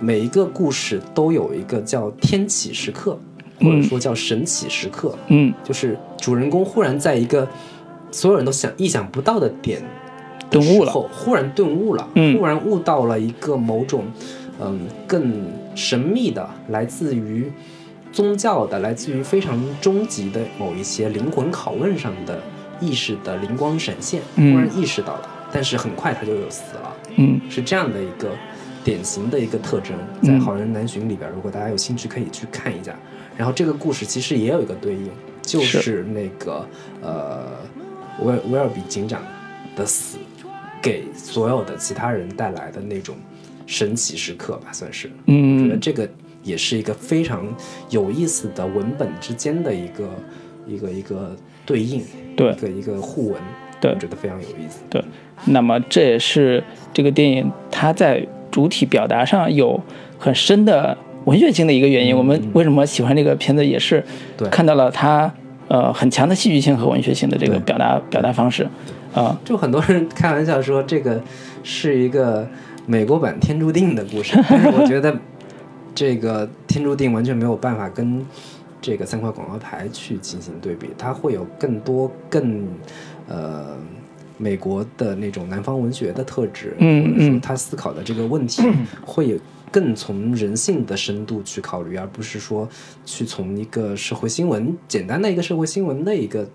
每一个故事都有一个叫天启时刻，或者说叫神启时刻，嗯。就是主人公忽然在一个所有人都想意想不到的点顿悟了。忽然顿悟了，嗯。忽然悟到了一个某种嗯更神秘的，来自于宗教的，来自于非常终极的某一些灵魂拷问上的意识的灵光闪现，嗯。忽然意识到了，但是很快他就又死了，嗯。是这样的一个典型的一个特征，在嗯《好人难寻》里边，如果大家有兴趣可以去看一下。然后这个故事其实也有一个对应，就是那个呃威尔威尔比警长的死，给所有的其他人带来的那种神奇时刻吧，算是。我觉得嗯这个也是一个非常有意思的文本之间的一个一个一个对应，对一个一个互文，对我觉得非常有意思。对，那么这也是这个电影它在主体表达上有很深的文学性的一个原因。我们为什么喜欢这个片子，也是对看到了它呃很强的戏剧性和文学性的这个表达表达方式啊、就很多人开玩笑说这个是一个美国版《天注定》的故事，但是我觉得这个《天注定》完全没有办法跟这个三块广告牌去进行对比，它会有更多更呃美国的那种南方文学的特质，嗯嗯他思考的这个问题会有。更从人性的深度去考虑，而不是说去从一个社会新闻简单的一个社会新闻的一个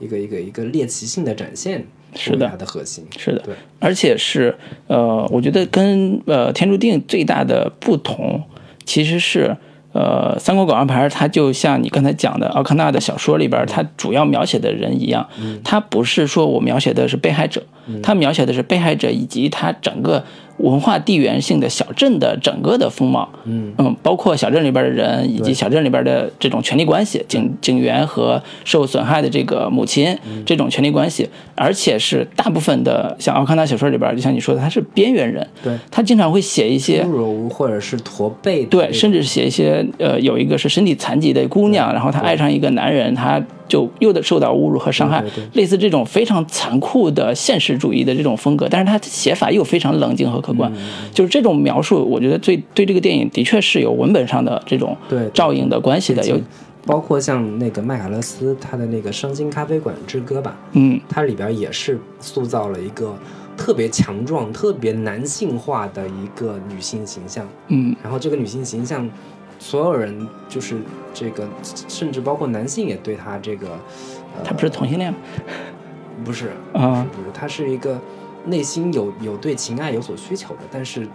一个一个一个猎奇性的展现是的它的核心。是的对，而且是呃，我觉得跟呃《天注定》最大的不同，其实是呃《三国广告牌》，它就像你刚才讲的奥康纳的小说里边，它主要描写的人一样，它不是说我描写的是被害者，它描写的是被害者以及他整个文化地缘性的小镇的整个的风貌，嗯。包括小镇里边的人以及小镇里边的这种权力关系，警警员和受损害的这个母亲嗯。这种权力关系，而且是大部分的像奥康纳小说里边，就像你说的，他是边缘人，对，他经常会写一些或者是驼背对，甚至是写一些呃，有一个是身体残疾的姑娘，然后她爱上一个男人，她就又得受到侮辱和伤害对对，类似这种非常残酷的现实主义的这种风格，但是她写法又非常冷静和客观，嗯就是这种描述，我觉得对对这个电影的确是有文本上的这种对对。照应的关系的，有包括像那个麦卡勒斯他的那个《伤心咖啡馆之歌》吧，嗯。它里边也是塑造了一个特别强壮、特别男性化的一个女性形象。嗯。然后这个女性形象，所有人就是这个，甚至包括男性也对他这个，呃，她不是同性恋吗？不是啊不是，他是一个内心有有对情爱有所需求的，但是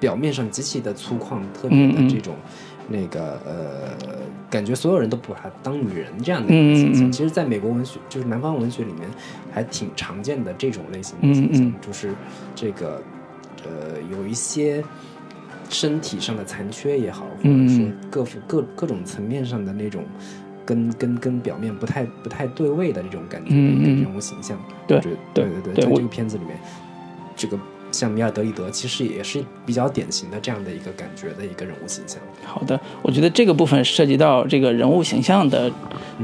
表面上极其的粗犷，特别的这种、那个呃，感觉所有人都不把她当女人这样的一个形象。其实，在美国文学，就是南方文学里面，还挺常见的这种类型的形象，嗯嗯就是这个呃，有一些。身体上的残缺也好，或者嗯说各各各种层面上的那种跟跟跟表面不太不太对位的这种感觉的人物形象。对对对对在这个片子里面，这个像米尔德里德其实也是比较典型的这样的一个感觉的一个人物形象。好的，我觉得这个部分涉及到这个人物形象的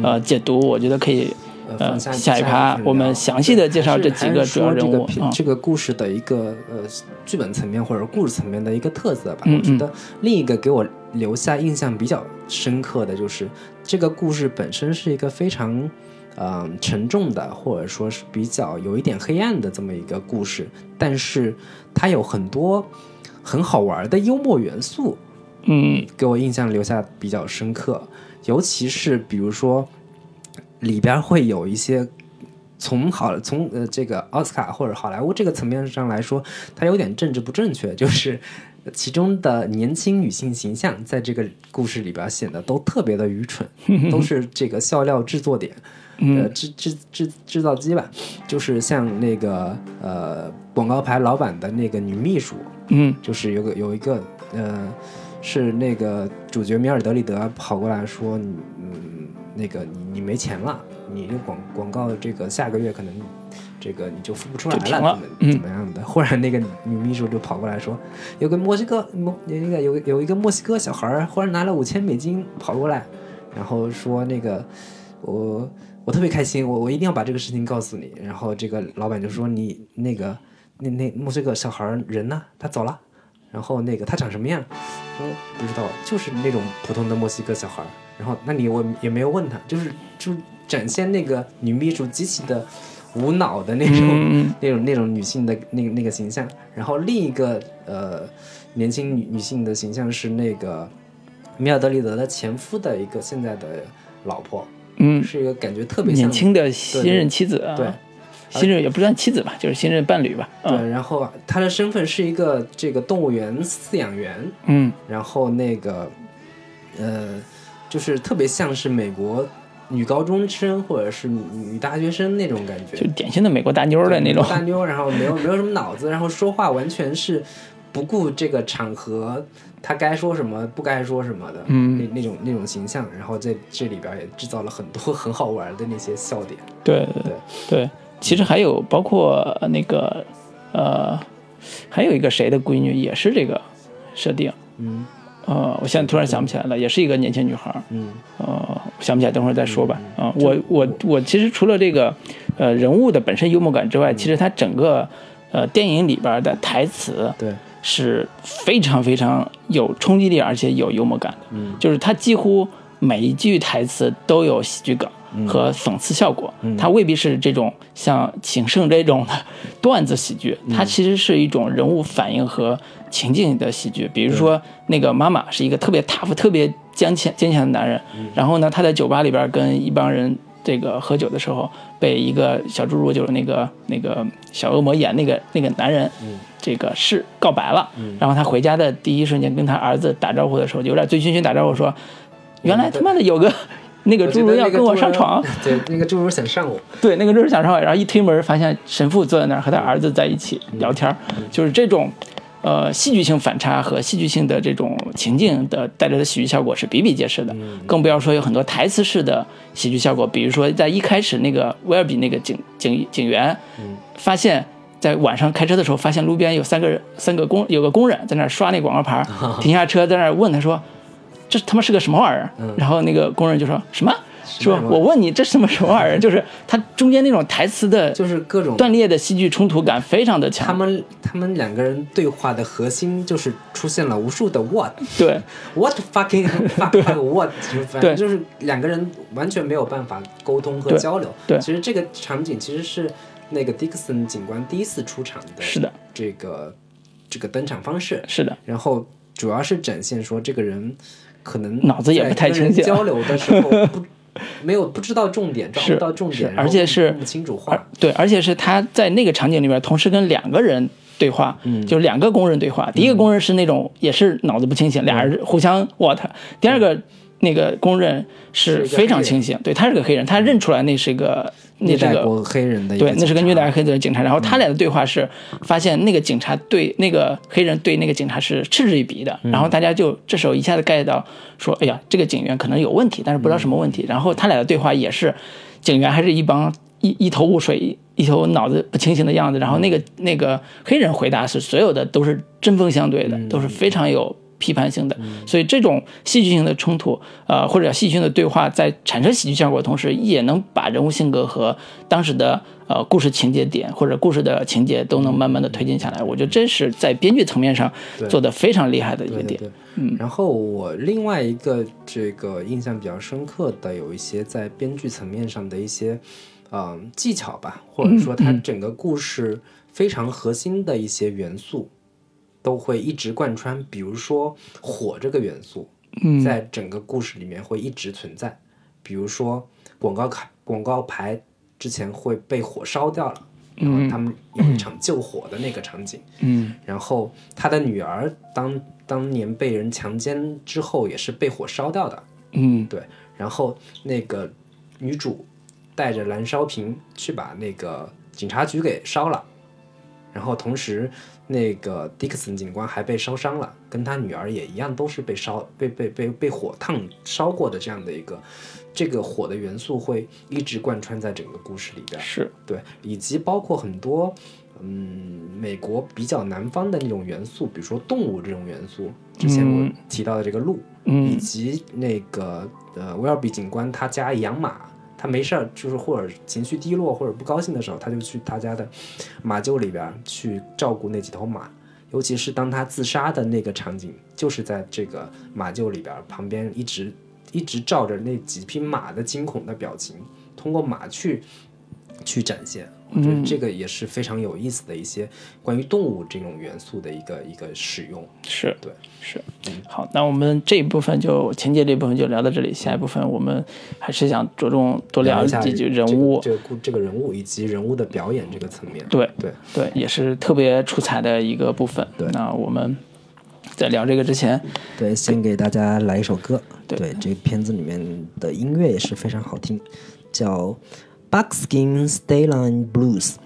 呃解读，我觉得可以呃，下下一趴我们详细的介绍这几个主要人物说这个故事的一个呃剧本层面或者故事层面的一个特色吧。嗯我觉得另一个给我留下印象比较深刻的就是这个故事本身是一个非常嗯、呃沉重的，或者说是比较有一点黑暗的这么一个故事，但是它有很多很好玩的幽默元素。嗯给我印象留下比较深刻，尤其是比如说里边会有一些从好从呃这个奥斯卡或者好莱坞这个层面上来说，它有点政治不正确，就是其中的年轻女性形象在这个故事里边显得都特别的愚蠢，都是这个笑料制作点。呃，制制制制造机吧，就是像那个呃广告牌老板的那个女秘书，嗯就是有个有一个呃，是那个主角米尔德里德跑过来说，你嗯，那个你你没钱了，你这广广告这个下个月可能这个你就付不出来了怎么嗯怎么样的？忽然那个女秘书就跑过来说，有个墨西哥墨那个有有一个墨西哥小孩儿忽然拿了五千美金跑过来，然后说那个我我特别开心，我我一定要把这个事情告诉你。然后这个老板就说你那个那那墨西哥小孩儿人呢？他走了。然后那个他长什么样？说不知道，就是那种普通的墨西哥小孩儿。然后那你我也没有问他，就是就展现那个女秘书极其的无脑的那种、嗯那种那种女性的那个那个形象。然后另一个呃年轻女女性的形象是那个米尔德里德的前夫的一个现在的老婆，嗯，是一个感觉特别像年轻的新任妻子啊，对。新任也不算妻子吧，就是新任伴侣吧。嗯对，然后他的身份是一个这个动物园饲养员，嗯然后那个呃，就是特别像是美国女高中生或者是女女大学生那种感觉，就典型的美国大妞的那种。大妞，然后没有没有什么脑子，然后说话完全是不顾这个场合，她该说什么不该说什么的，嗯那那种那种形象，然后在这里边也制造了很多很好玩的那些笑点。对对对对，其实还有包括那个呃，还有一个谁的闺女也是这个设定。嗯呃，我现在突然想不起来了，也是一个年轻女孩儿。嗯呃，想不起来，等会儿再说吧。嗯啊、我我我其实除了这个呃人物的本身幽默感之外，其实它整个呃电影里边的台词对，是非常非常有冲击力，而且有幽默感的。嗯就是它几乎每一句台词都有喜剧梗和讽刺效果。它未必是这种像情圣这种的段子喜剧，它其实是一种人物反应和情境的喜剧。比如说，那个妈妈是一个特别 tough、特别坚强、坚强的男人，然后呢，他在酒吧里边跟一帮人。这个喝酒的时候，被一个小侏儒，就是那个那个小恶魔演那个那个男人，这个是告白了。然后他回家的第一瞬间跟他儿子打招呼的时候，有点醉醺醺打招呼说：“原来他妈的有个那个侏儒要跟我上床。”对，那个侏儒想上我。对，那个侏儒想上我，然后一推门发现神父坐在那儿和他儿子在一起聊天儿，就是这种呃戏剧性反差和戏剧性的这种情境的带来的喜剧效果是比比皆是的，更不要说有很多台词式的喜剧效果，比如说在一开始那个威尔比那个警警警员，发现。在晚上开车的时候，发现路边有三个人，三个工，有个工人在那儿刷那广告牌儿，停下车在那儿问他说：“这他妈是个什么玩意儿？”然后那个工人就说什么？说我问你这什么什么玩意儿？就是他中间那种台词的，就是各种断裂的戏剧冲突感非常的强。他们他们两个人对话的核心就是出现了无数的 what，对，what fucking fuck what，反正就是两个人完全没有办法沟通和交流。对，其实这个场景其实是。那个迪克森警官第一次出场的，是的，这个这个登场方式是的，然后主要是展现说这个人可能脑子也不太清醒，交流的时候 不没有不知道重点，抓不到重点，而且是不清楚话，对，而且是他在那个场景里面同时跟两个人对话，嗯，就是两个工人对话，第一个工人是那种也是脑子不清醒，俩人互相 what，第二个那个公认是非常清醒，对他是个黑人，他认出来那是个。那是个黑人的对，那是个虐待黑人的警察。然后他俩的对话是，发现那个警察对那个黑人对那个警察是嗤之以鼻的。然后大家就这时候一下子 get 到，说哎呀，这个警员可能有问题，但是不知道什么问题。然后他俩的对话也是，警员还是一帮一一头雾水、一头脑子不清醒的样子。然后那个那个黑人回答是所有的都是针锋相对的，都是非常有。批判性的，所以这种戏剧性的冲突，呃，或者戏剧性的对话，在产生喜剧效果的同时，也能把人物性格和当时的呃故事情节点或者故事的情节都能慢慢的推进下来。我觉得这是在编剧层面上做的非常厉害的一个点。嗯，然后我另外一个这个印象比较深刻的，有一些在编剧层面上的一些嗯技巧吧，或者说它整个故事非常核心的一些元素。都会一直贯穿，比如说火这个元素，在整个故事里面会一直存在。比如说广告卡、广告牌之前会被火烧掉了，然后他们有一场救火的那个场景。嗯，然后他的女儿当当年被人强奸之后也是被火烧掉的。嗯，对。然后那个女主带着燃烧瓶去把那个警察局给烧了，然后同时。那个迪克森警官还被烧伤了，跟他女儿也一样，都是被烧、被被被被火烫烧过的这样的一个，这个火的元素会一直贯穿在整个故事里边。是对，以及包括很多，嗯，美国比较南方的那种元素，比如说动物这种元素，之前我提到的这个鹿，以及那个呃威尔比警官他家养马。他没事儿，就是或者情绪低落或者不高兴的时候，他就去他家的马厩里边去照顾那几头马。尤其是当他自杀的那个场景，就是在这个马厩里边，旁边一直一直照着那几匹马的惊恐的表情，通过马去去展现。我觉得这个也是非常有意思的一些关于动物这种元素的一个一个使用。是对，是。好，那我们这一部分就情节这一部分就聊到这里，下一部分我们还是想着重多聊几句人物，这个故这个人物以及人物的表演这个层面。对对对，也是特别出彩的一个部分。对，那我们在聊这个之前，对，先给大家来一首歌。对，这个片子里面的音乐也是非常好听，叫。Buckskin Stayline Blues.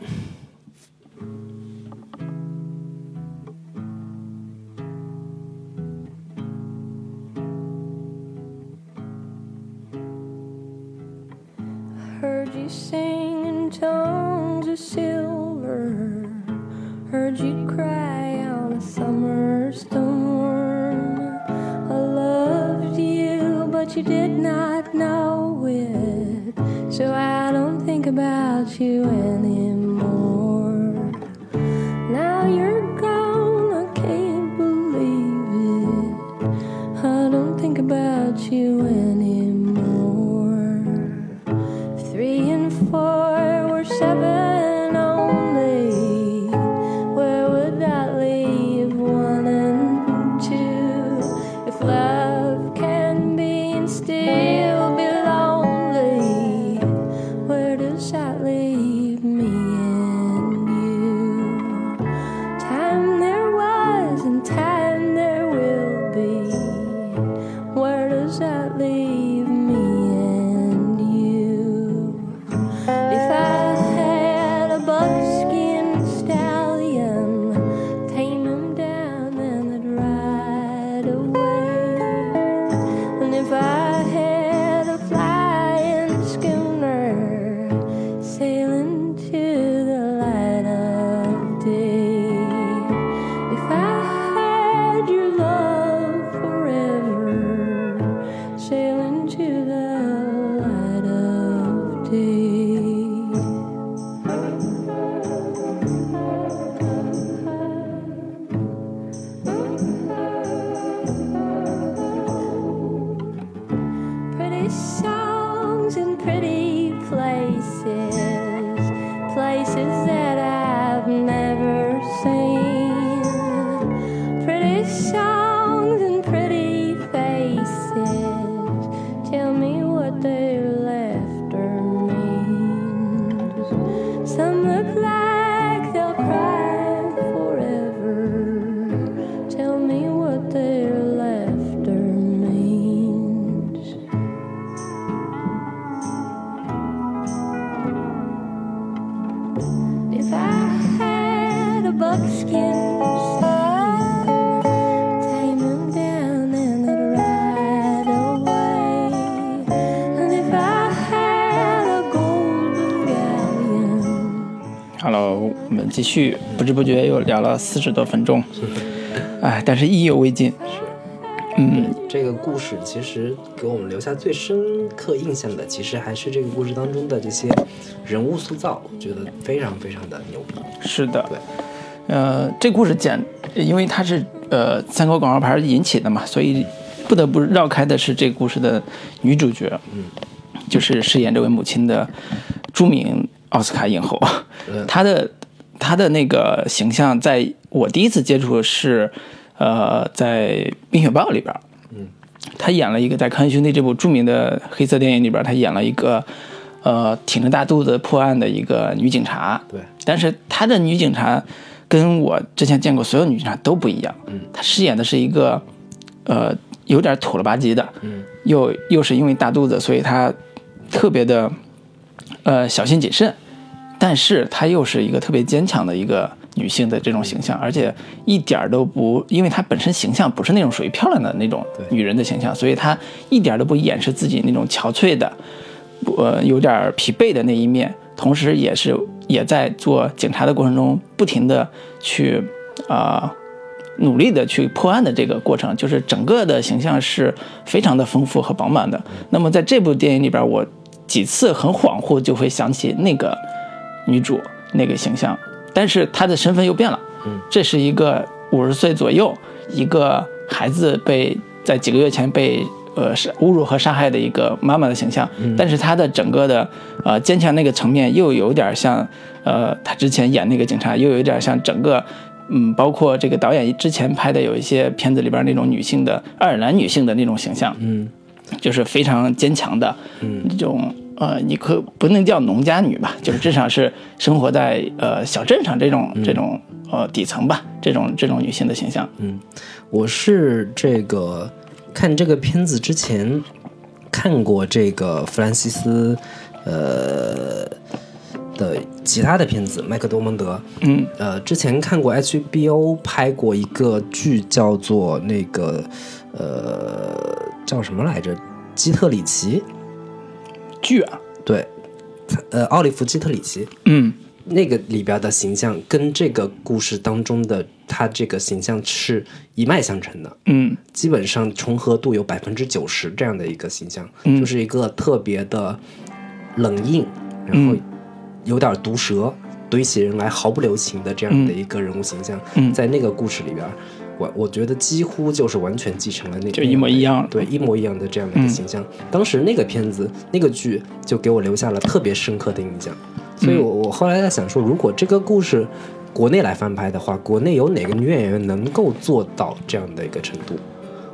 我们继续，不知不觉又聊了四十多分钟，哎，但是意犹未尽。嗯，这个故事其实给我们留下最深刻印象的，其实还是这个故事当中的这些人物塑造，我觉得非常非常的牛逼。是的，对，呃，这故事简，因为它是呃三国广告牌引起的嘛，所以不得不绕开的是这个故事的女主角，嗯，就是饰演这位母亲的著名奥斯卡影后，嗯。她的她的那个形象，在我第一次接触是呃在《冰雪暴》里边，嗯，他演了一个在《康恩兄弟》这部著名的黑色电影里边，他演了一个呃挺着大肚子破案的一个女警察，对，但是他的女警察跟我之前见过所有女警察都不一样。嗯，她饰演的是一个呃有点土了吧唧的，嗯，又又是因为大肚子，所以她特别的呃小心谨慎，但是她又是一个特别坚强的一个女性的这种形象，而且一点儿都不，因为她本身形象不是那种属于漂亮的那种女人的形象，所以她一点儿都不掩饰自己那种憔悴的。不呃有点儿疲惫的那一面，同时也是也在做警察的过程中，不停的去啊、努力的去破案的这个过程，就是整个的形象是非常的丰富和饱满的。那么在这部电影里边，我几次很恍惚就会想起那个女主那个形象，但是她的身份又变了。嗯，这是一个五十岁左右一个孩子被在几个月前被呃是侮辱和杀害的一个妈妈的形象，但是她的整个的呃坚强那个层面又有点像呃她之前演那个警察，又有点像整个。嗯，包括这个导演之前拍的有一些片子里边那种女性的爱尔兰女性的那种形象，嗯就是非常坚强的，嗯，这种呃，你可不能叫农家女吧，就是至少是生活在呃小镇上这种这种呃底层吧，这种这种女性的形象。嗯我是这个看这个片子之前看过这个弗兰西斯呃的其他的片子，麦克多蒙德，嗯呃，之前看过 HBO 拍过一个剧，叫做那个呃叫什么来着？基特里奇，剧啊，对，呃，奥利弗·基特里奇，嗯。那个里边的形象跟这个故事当中的他这个形象是一脉相承的，嗯。基本上重合度有百分之九十这样的一个形象，嗯。就是一个特别的冷硬，然后嗯。有点毒舌，怼起人来毫不留情的这样的一个人物形象，嗯。在那个故事里边，我我觉得几乎就是完全继承了那就一模一样对，一模一样的这样的一个形象。当时那个片子那个剧就给我留下了特别深刻的印象，所以我我后来在想说，如果这个故事国内来翻拍的话，国内有哪个女演员能够做到这样的一个程度？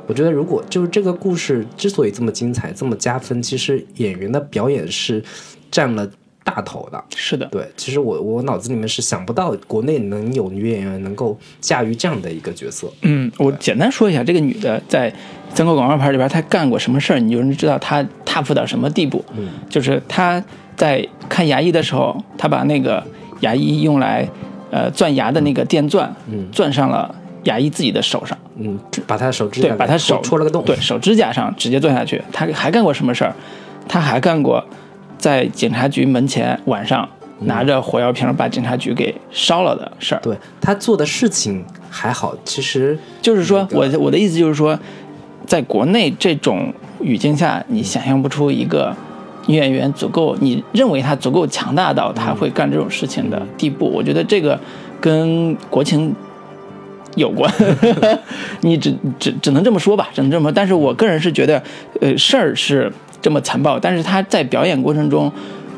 我觉得，如果就是这个故事之所以这么精彩、这么加分，其实演员的表演是占了大头的。是的，对，其实我我脑子里面是想不到国内能有女演员能够驾驭这样的一个角色。嗯，我简单说一下，这个女的在三国广告牌里边她干过什么事儿，你就能知道她踏步到什么地步。嗯，就是她在看牙医的时候，她把那个牙医用来呃钻牙的那个电钻，嗯钻上了牙医自己的手上。嗯，把他手指甲对，把他手戳戳了个洞。对手指甲上直接钻下去。他还干过什么事儿？他还干过在警察局门前晚上拿着火药瓶把警察局给烧了的事儿。对他做的事情还好，其实就是说，我我的意思就是说，在国内这种语境下，你想象不出一个女演员足够，你认为她足够强大到她会干这种事情的地步。我觉得这个跟国情有关，你只只只能这么说吧，只能这么说。但是我个人是觉得，呃，事儿是这么残暴，但是他在表演过程中，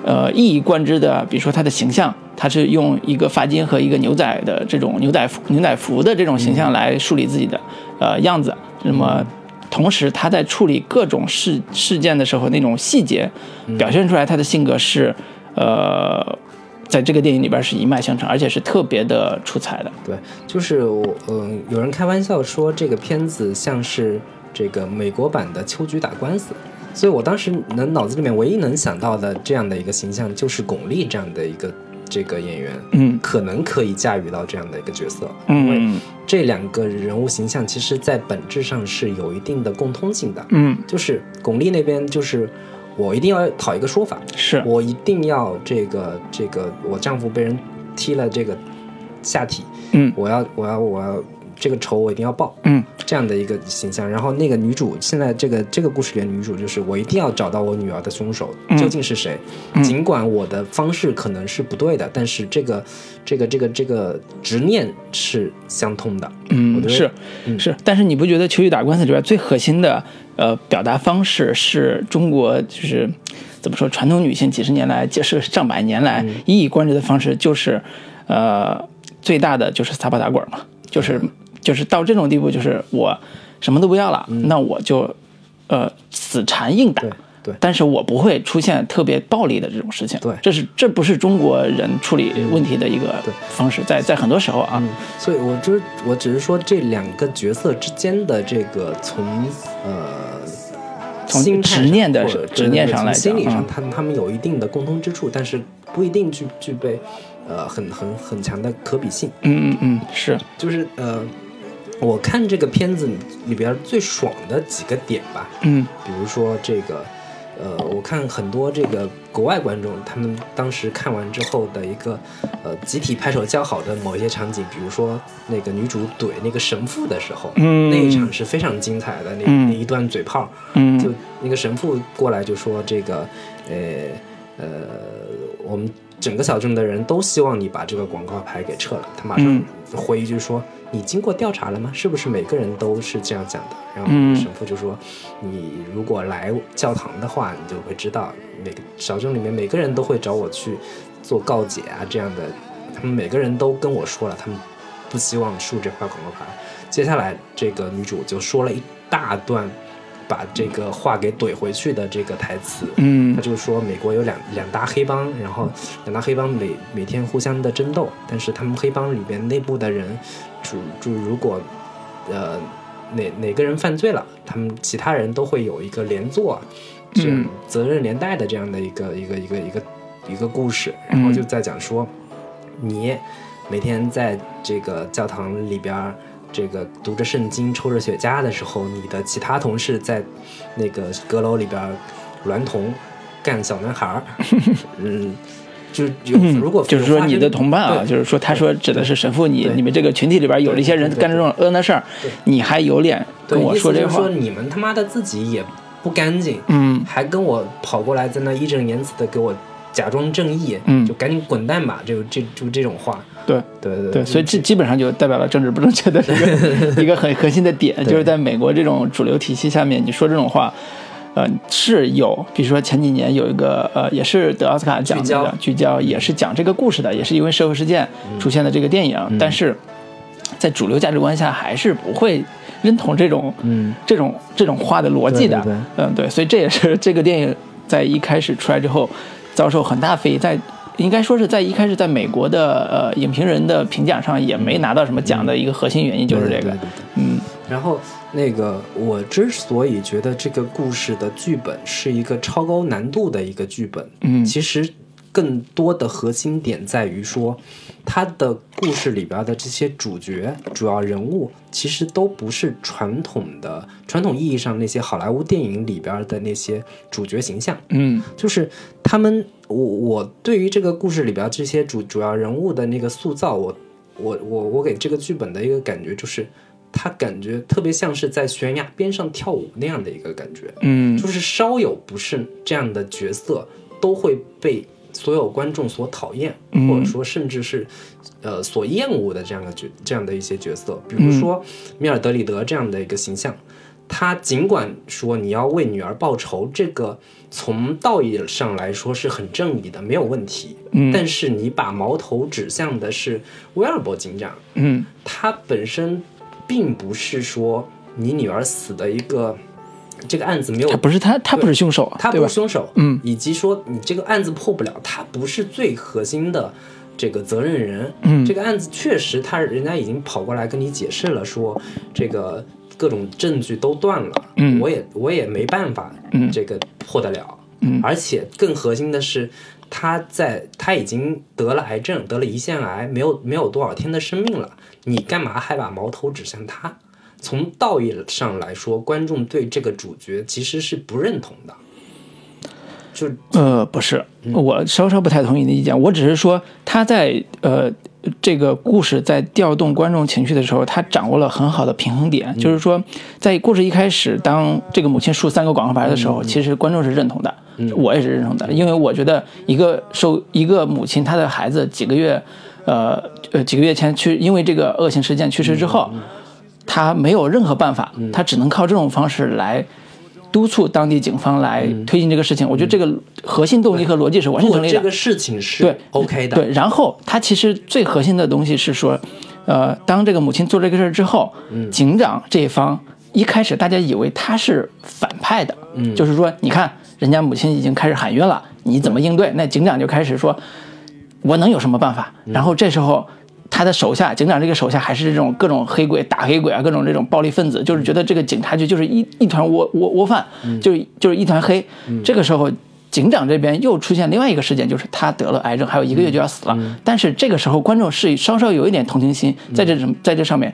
呃，一以贯之的，比如说他的形象，他是用一个发巾和一个牛仔的这种牛仔服牛仔服的这种形象来树立自己的呃样子。那么，同时他在处理各种事事件的时候，那种细节表现出来他的性格是呃。在这个电影里边是一脉相承，而且是特别的出彩的。对，就是我，嗯、有人开玩笑说这个片子像是这个美国版的秋菊打官司，所以我当时能脑子里面唯一能想到的这样的一个形象就是巩俐这样的一个这个演员，嗯。可能可以驾驭到这样的一个角色，因为嗯。这两个人物形象其实在本质上是有一定的共通性的，嗯，就是巩俐那边就是我一定要讨一个说法，是。我一定要这个这个我丈夫被人踢了这个下体，嗯。我要我要我要这个仇我一定要报，嗯。这样的一个形象。然后那个女主现在这个这个故事里的女主就是我一定要找到我女儿的凶手嗯。究竟是谁，尽管我的方式可能是不对的，但是这个这个这个这个执念是相通的。我嗯，觉得是嗯。是，但是你不觉得《秋菊打官司》里边最核心的呃表达方式是中国就是怎么说传统女性几十年来，就是上百年来嗯。一以贯之的方式，就是呃最大的就是撒泼打滚嘛，就是就是到这种地步，就是我什么都不要了，那我就呃死缠硬打。对对。但是我不会出现特别暴力的这种事情，对。这是这不是中国人处理问题的一个方式，在在很多时候啊，所以我就是我只是说这两个角色之间的这个从呃从心态上执念的执念上来心理上他他们有一定的共通之处，但是不一定具具备呃很很很强的可比性。嗯嗯嗯，是，就是呃，我看这个片子里边最爽的几个点吧，嗯。比如说这个，呃，我看很多这个国外观众，他们当时看完之后的一个，呃，集体拍手叫好的某一些场景，比如说那个女主怼那个神父的时候，嗯。那一场是非常精彩的，那、嗯那一段嘴炮，嗯就那个神父过来就说这个，呃呃，我们整个小镇的人都希望你把这个广告牌给撤了。他马上嗯回一句说：“你经过调查了吗？是不是每个人都是这样讲的？”然后嗯神父就说：“你如果来教堂的话，你就会知道，每个小镇里面每个人都会找我去做告解啊，这样的，他们每个人都跟我说了，他们不希望竖这块广告牌。”接下来，这个女主就说了一大段把这个话给怼回去的这个台词。嗯他就是说，美国有两两大黑帮，然后两大黑帮每每天互相的争斗，但是他们黑帮里边内部的人，主主如果呃哪哪个人犯罪了，他们其他人都会有一个连坐，这样嗯责任连带的这样的一个一个一个一个一个故事，然后就在讲说，你每天在这个教堂里边儿。这个读着圣经、抽着雪茄的时候，你的其他同事在那个阁楼里边儿娈童干小男孩儿，嗯，就有如果嗯就是说你的同伴啊，对。就是说他说指的是神父，你对。你们这个群体里边有了一些人干这种恶的事儿，你还有脸跟我说这话？就是说？你们他妈的自己也不干净，嗯。还跟我跑过来在那义正言辞的给我假装正义，嗯。就赶紧滚蛋吧，就这就这种话，对。对对对，所以这基本上就代表了政治不正确的一个一个很核心的点，就是在美国这种主流体系下面，你说这种话，呃，是有，比如说前几年有一个呃，也是得奥斯卡奖聚焦。的聚焦，也是讲这个故事的，也是因为社会事件出现的这个电影，但是在主流价值观下，还是不会认同这种嗯。这种这种话的逻辑的，对对对。嗯，对，所以这也是这个电影在一开始出来之后遭受很大非议，在应该说是在一开始在美国的呃影评人的评奖上也没拿到什么奖的一个核心原因就是这个。嗯。然后那个，我之所以觉得这个故事的剧本是一个超高难度的一个剧本，嗯。其实更多的核心点在于说，他的故事里边的这些主角、主要人物，其实都不是传统的传统意义上那些好莱坞电影里边的那些主角形象，嗯。就是他们，我我对于这个故事里边这些主主要人物的那个塑造，我我我我给这个剧本的一个感觉就是，他感觉特别像是在悬崖边上跳舞那样的一个感觉，嗯。就是稍有不慎，这样的角色都会被所有观众所讨厌，嗯或者说甚至是呃所厌恶的这样的角这样的一些角色，比如说米尔德里德这样的一个形象。他尽管说你要为女儿报仇，这个从道义上来说是很正义的，没有问题。嗯但是你把矛头指向的是威尔伯警长，嗯他本身并不是说你女儿死的一个这个案子没有他不是他，他不是凶手啊，他不是？凶手，嗯以及说你这个案子破不了，他不是最核心的这个责任人，嗯这个案子确实他人家已经跑过来跟你解释了，说这个各种证据都断了，嗯我也我也没办法，嗯这个破得了，嗯而且更核心的是。他在他已经得了癌症，得了胰腺癌，没有没有多少天的生命了，你干嘛还把矛头指向他？从道义上来说，观众对这个主角其实是不认同的。就呃，不是，嗯我稍稍不太同意你的意见。我只是说他在呃这个故事在调动观众情绪的时候，他掌握了很好的平衡点。嗯就是说，在故事一开始，当这个母亲竖三个广告牌的时候，嗯其实观众是认同的，我也是认同的，因为我觉得一个受一个母亲她的孩子几个月，呃呃几个月前去因为这个恶性事件去世之嗯后，他没有任何办法，他只能靠这种方式来。督促当地警方来推进这个事情，我觉得这个核心动机和逻辑是完全成立的。这个事情是对 OK 的，对，然后他其实最核心的东西是说，呃，当这个母亲做这个事儿之后，警长这一方一开始大家以为他是反派的，嗯，就是说，你看人家母亲已经开始喊冤了，你怎么应对？那警长就开始说，我能有什么办法？然后这时候。他的手下，警长这个手下还是这种各种黑鬼、打黑鬼啊，各种这种暴力分子，就是觉得这个警察局就是一一团窝窝窝饭，就是就是一团黑。这个时候，警长这边又出现另外一个事件，就是他得了癌症，还有一个月就要死了。但是这个时候，观众是稍稍有一点同情心在这种在这上面。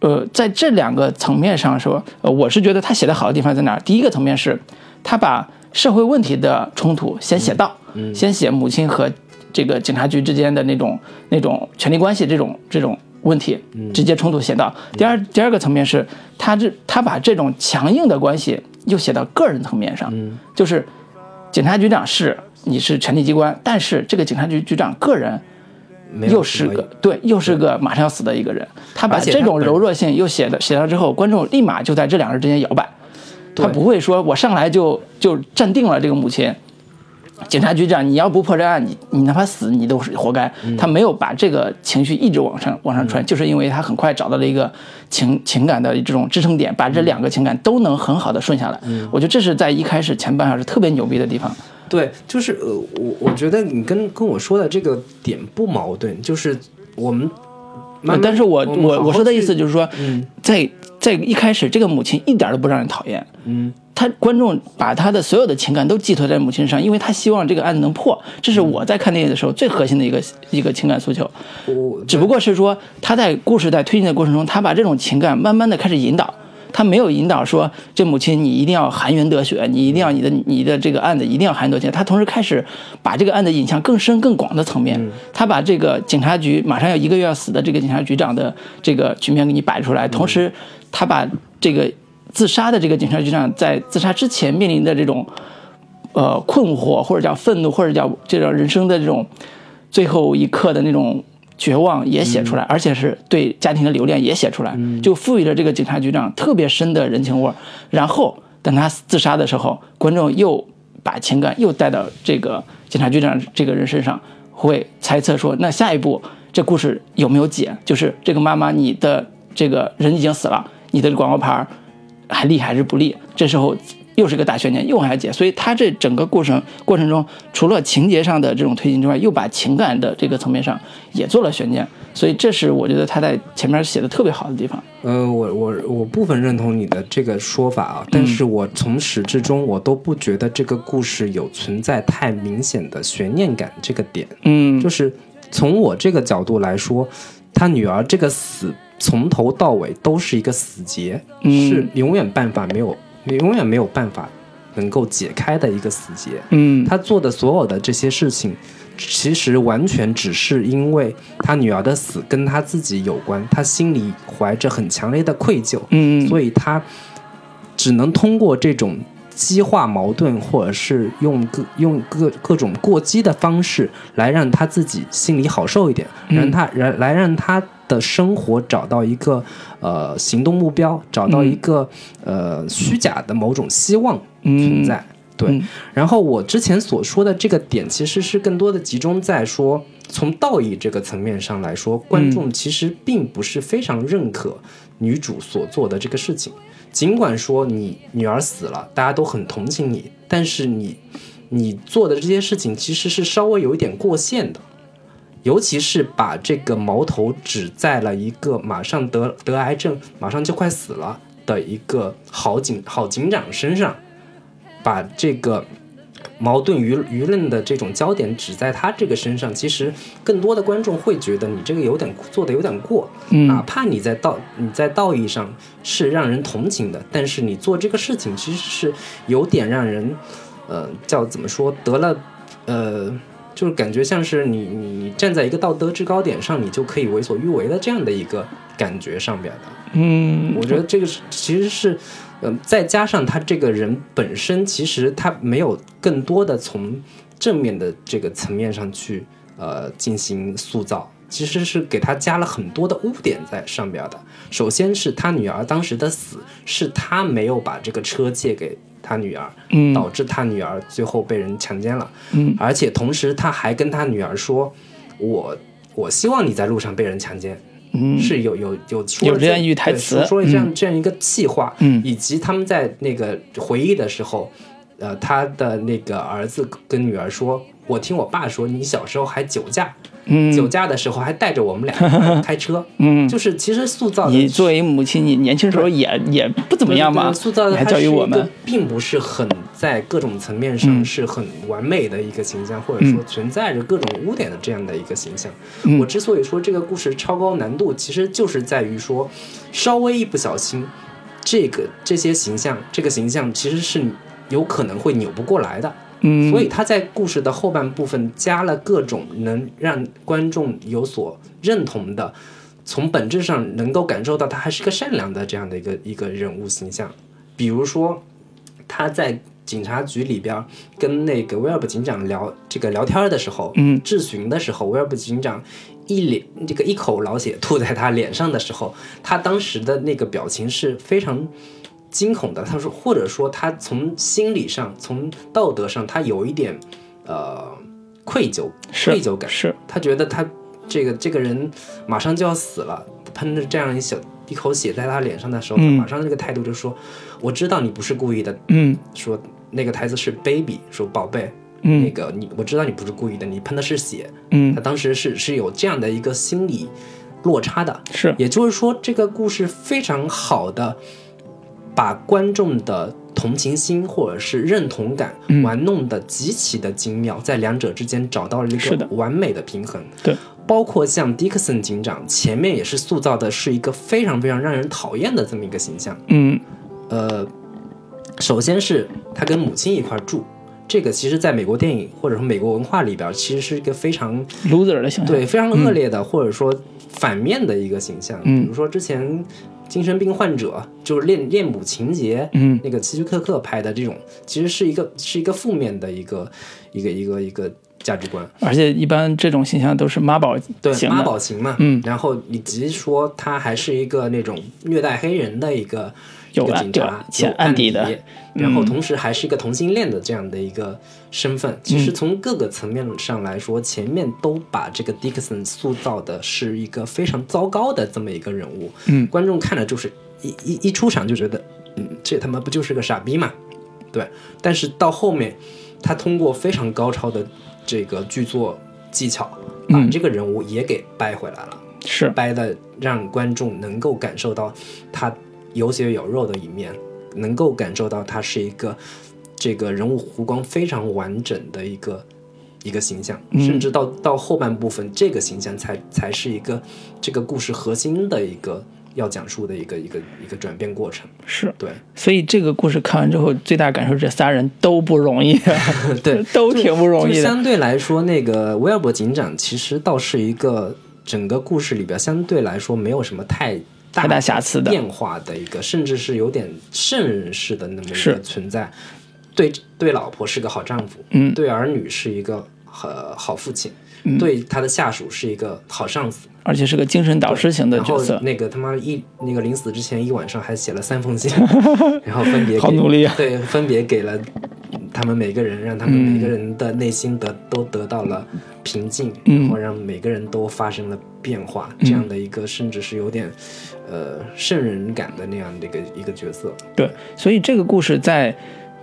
呃，在这两个层面上说，呃，我是觉得他写的好的地方在哪儿？第一个层面是，他把社会问题的冲突先写到，先写母亲和这个警察局之间的那种那种权力关系这种这种问题，直接冲突写到。第二第二个层面是，他这他把这种强硬的关系又写到个人层面上，就是警察局长是你是权力机关，但是这个警察局局长个人又是个对，又是个马上要死的一个人。他把这种柔弱性又写的写到之后，观众立马就在这两个人之间摇摆。他不会说我上来就就站定了这个母亲。警察局长，你要不破这案，你你哪怕死，你都是活该。嗯他没有把这个情绪一直往上往上传，就是因为他很快找到了一个情情感的这种支撑点，把这两个情感都能很好的顺下来。嗯我觉得这是在一开始前半小时特别牛逼的地方。对，就是呃，我我觉得你跟跟我说的这个点不矛盾，就是我们慢慢，但是我我我说的意思就是说，嗯在在一开始，这个母亲一点都不让人讨厌。嗯，他观众把他的所有的情感都寄托在母亲身上，因为他希望这个案子能破。这是我在看电影的时候最核心的一个一个情感诉求。我只不过是说他在故事在推进的过程中，他把这种情感慢慢的开始引导。他没有引导说这母亲你一定要含冤得雪，你一定要你的你的这个案子一定要含冤得雪。他同时开始把这个案子引向更深更广的层面。他把这个警察局马上要一个月要死的这个警察局长的这个局面给你摆出来，同时他把这个自杀的这个警察局长在自杀之前面临的这种呃困惑，或者叫愤怒，或者叫这种人生的这种最后一刻的那种绝望也写出来，而且是对家庭的留恋也写出来，就赋予了这个警察局长特别深的人情味儿。然后等他自杀的时候，观众又把情感又带到这个警察局长这个人身上，会猜测说，那下一步这故事有没有解？就是这个妈妈，你的这个人已经死了，你的广告牌儿还立还是不立？这时候又是个大悬念，又往下解。所以他这整个过程过程中，除了情节上的这种推进之外，又把情感的这个层面上也做了悬念。所以这是我觉得他在前面写的特别好的地方。呃，我我我部分认同你的这个说法啊，但是我从始至终我都不觉得这个故事有存在太明显的悬念感这个点。嗯就是从我这个角度来说，他女儿这个死从头到尾都是一个死结，嗯。是永远办法没有，永远没有办法能够解开的一个死结。嗯。他做的所有的这些事情，其实完全只是因为他女儿的死跟他自己有关，他心里怀着很强烈的愧疚，嗯。所以他只能通过这种激化矛盾，或者是用各用各各种过激的方式来让他自己心里好受一点，让他来来让他的生活找到一个呃行动目标，找到一个、呃虚假的某种希望存在。对，嗯然后我之前所说的这个点，其实是更多的集中在说，从道义这个层面上来说，观众其实并不是非常认可女主所做的这个事情。尽管说你女儿死了，大家都很同情你，但是你你做的这些事情其实是稍微有一点过线的。尤其是把这个矛头指在了一个马上得得癌症、马上就快死了的一个好警好警长身上，把这个矛盾舆舆论的这种焦点指在他这个身上，其实更多的观众会觉得你这个有点做的有点过，嗯哪怕你在道你在道义上是让人同情的，但是你做这个事情其实是有点让人，呃，叫怎么说得了，呃。就是感觉像是你你你站在一个道德制高点上，你就可以为所欲为的这样的一个感觉上边的。嗯，我觉得这个是其实是，嗯、再加上他这个人本身，其实他没有更多的从正面的这个层面上去呃进行塑造，其实是给他加了很多的污点在上边的。首先是他女儿当时的死，是他没有把这个车借给他女儿，嗯。导致他女儿最后被人强奸了。嗯。而且同时他还跟他女儿说：“我我希望你在路上被人强奸。”嗯。是有有有说有这样一句台词。说这样、这样一个气话，嗯。以及他们在那个回忆的时候，呃，他的那个儿子跟女儿说：“我听我爸说，你小时候还酒驾，嗯。酒驾的时候还带着我们俩 开车，嗯，就是其实塑造你作为母亲，你年轻时候也也不怎么样嘛，塑造的你还教育我们，并不是很在各种层面上嗯。是很完美的一个形象，或者说存在着各种污点的这样的一个形象。嗯。我之所以说这个故事超高难度，其实就是在于说，稍微一不小心，这个这些形象，这个形象其实是有可能会扭不过来的。嗯，所以他在故事的后半部分加了各种能让观众有所认同的，从本质上能够感受到他还是个善良的这样的一个一个人物形象。比如说他在警察局里边跟那个威尔伯警长聊这个聊天的时候，嗯质询的时候，威尔伯警长一脸这个一口老血吐在他脸上的时候，他当时的那个表情是非常惊恐的。他说，或者说他从心理上、从道德上，他有一点呃愧疚、是愧疚感。是，他觉得他这个这个人马上就要死了，喷着这样一小一口血在他脸上的时候，嗯他马上这个态度就说：“我知道你不是故意的。”嗯说那个台词是 “baby”，说宝贝，那嗯个你我知道你不是故意的，你喷的是血。嗯他当时是是有这样的一个心理落差的，是，也就是说，这个故事非常好的把观众的同情心或者是认同感嗯。玩弄的极其的精妙，在两者之间找到了一个完美的平衡。对，包括像迪克森警长前面也是塑造的是一个非常非常让人讨厌的这么一个形象。嗯。呃，首先是他跟母亲一块住，这个其实在美国电影或者说美国文化里边，其实是一个非常，loser 的形象，对非常恶劣的，或者说反面的一个形象。嗯。比如说之前精神病患者就是恋恋母情节，嗯。那个希区柯克拍的这种，其实是一个是一个负面的一个一个一个一个价值观。而且一般这种形象都是妈宝对妈宝型嘛，嗯。然后以及说他还是一个那种虐待黑人的一个有一个警察，潜有案底的，然后嗯同时还是一个同性恋的这样的一个身份。其实从各个层面上来说，前面都把这个 Dixon 塑造的是一个非常糟糕的这么一个人物，嗯观众看了就是一一一出场就觉得，嗯，这他妈不就是个傻逼嘛？对，但是到后面，他通过非常高超的这个剧作技巧，把嗯这个人物也给掰回来了。是，掰的让观众能够感受到他有血有肉的一面，能够感受到他是一个这个人物弧光非常完整的一个一个形象，嗯。甚至到到后半部分，这个形象才才是一个这个故事核心的一个要讲述的一个一个一个转变过程。是，对。所以这个故事看完之后，最大感受这仨人都不容易，对，都挺不容易的。相对来说，那个威尔伯警长其实倒是一个整个故事里边相对来说没有什么太大太大瑕疵的。变化的一个，甚至是有点圣人式的那么一个存在。对对，老婆是个好丈夫，嗯。对儿女是一个呃好父亲，嗯。对他的下属是一个好上司。而且是个精神导师型的然后角色，那个他妈一那个临死之前一晚上还写了三封信，然后分别给好努力啊对，分别给了他们每个人，让他们每个人的内心得、都得到了平静，嗯。然后让每个人都发生了变化，这样的一个甚至是有点呃圣人感的那样的一个一个角色。对，所以这个故事在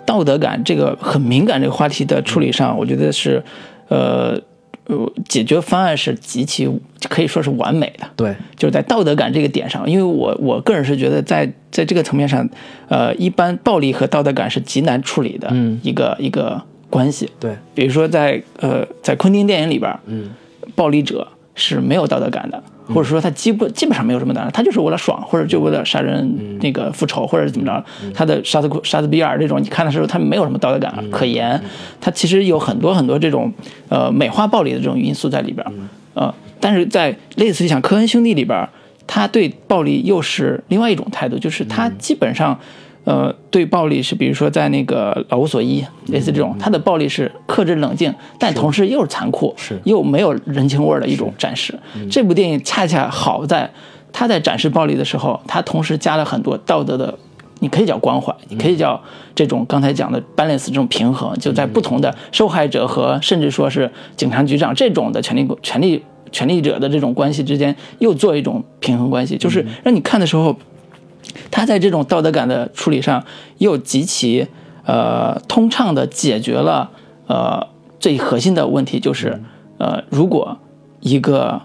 道德感这个很敏感这个话题的处理上，我觉得是，呃呃，解决方案是极其可以说是完美的。对，就是在道德感这个点上，因为我我个人是觉得在在这个层面上，呃，一般暴力和道德感是极难处理的嗯一个、一个关系。对，比如说在呃在昆汀电影里边，嗯，暴力者是没有道德感的，或者说他基本基本上没有什么道德，他就是为了爽，或者就为了杀人那个复仇，或者怎么着。他的杀死库杀死比尔这种，你看的时候他没有什么道德感可言，他其实有很多很多这种呃美化暴力的这种因素在里边，呃，但是在类似于像科恩兄弟里边，他对暴力又是另外一种态度，就是他基本上。呃，对暴力是，比如说在那个老无所依，类似这种，他的暴力是克制冷静，但同时又是残酷，是。又没有人情味儿的一种展示。这部电影恰恰好在他在展示暴力的时候，他同时加了很多道德的，你可以叫关怀，你可以叫这种刚才讲的 balance 这种平衡，就在不同的受害者和甚至说是警察局长这种的权利权利权利者的这种关系之间，又做一种平衡关系，就是让你看的时候。他在这种道德感的处理上，又极其呃通畅的解决了呃最核心的问题，就是呃如果一个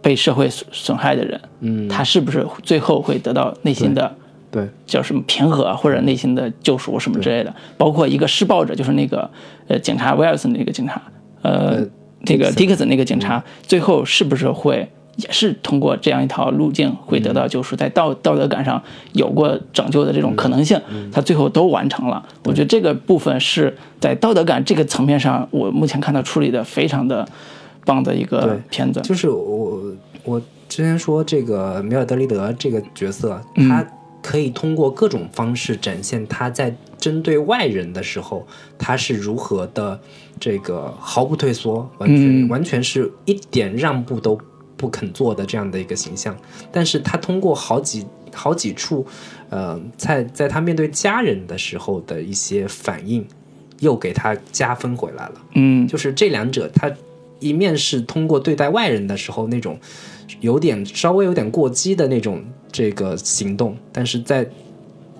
被社会损损害的人，嗯，他是不是最后会得到内心的对，叫什么平和或者内心的救赎什么之类的？包括一个施暴者，就是那个呃警察威尔森那个警察，呃呃这个迪克森那个警察，最后是不是会？也是通过这样一套路径会得到救赎，在道道德感上有过拯救的这种可能性，他最后都完成了。我觉得这个部分是在道德感这个层面上，我目前看到处理的非常的棒的一个片子。就是我我之前说这个米尔德利德这个角色，嗯。他可以通过各种方式展现他在针对外人的时候，他是如何的这个毫不退缩，完全、嗯。完全是一点让步都不肯做的这样的一个形象。但是他通过好几好几处，呃，在在他面对家人的时候的一些反应，又给他加分回来了。嗯就是这两者，他一面是通过对待外人的时候那种有点稍微有点过激的那种这个行动，但是在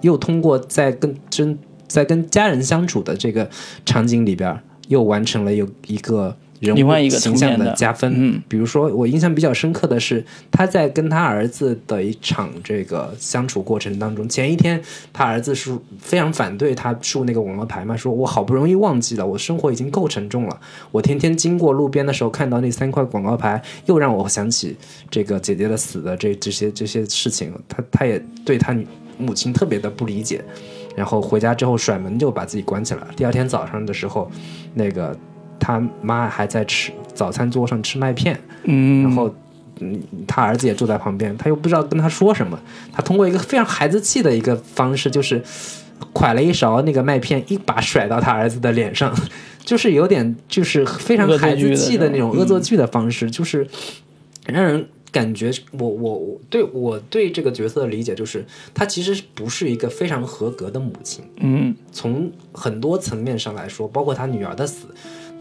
又通过在跟真在跟家人相处的这个场景里边，又完成了有一个人物另外一个层形象面的加分。嗯比如说我印象比较深刻的是，他在跟他儿子的一场这个相处过程当中，前一天他儿子是非常反对他竖那个广告牌嘛，说我好不容易忘记了，我生活已经够沉重了，我天天经过路边的时候看到那三块广告牌，又让我想起这个姐姐的死的这这些这些事情，他他也对他母亲特别的不理解。然后回家之后甩门就把自己关起来了。第二天早上的时候，那个他妈还在吃早餐桌上吃麦片，嗯，然后嗯，他儿子也坐在旁边，他又不知道跟他说什么，他通过一个非常孩子气的一个方式，就是蒯了一勺那个麦片，一把甩到他儿子的脸上，就是有点就是非常孩子气的那种恶作剧的方式，就是让人。感觉我我我对我对这个角色的理解就是，她其实不是一个非常合格的母亲，嗯。从很多层面上来说，包括她女儿的死，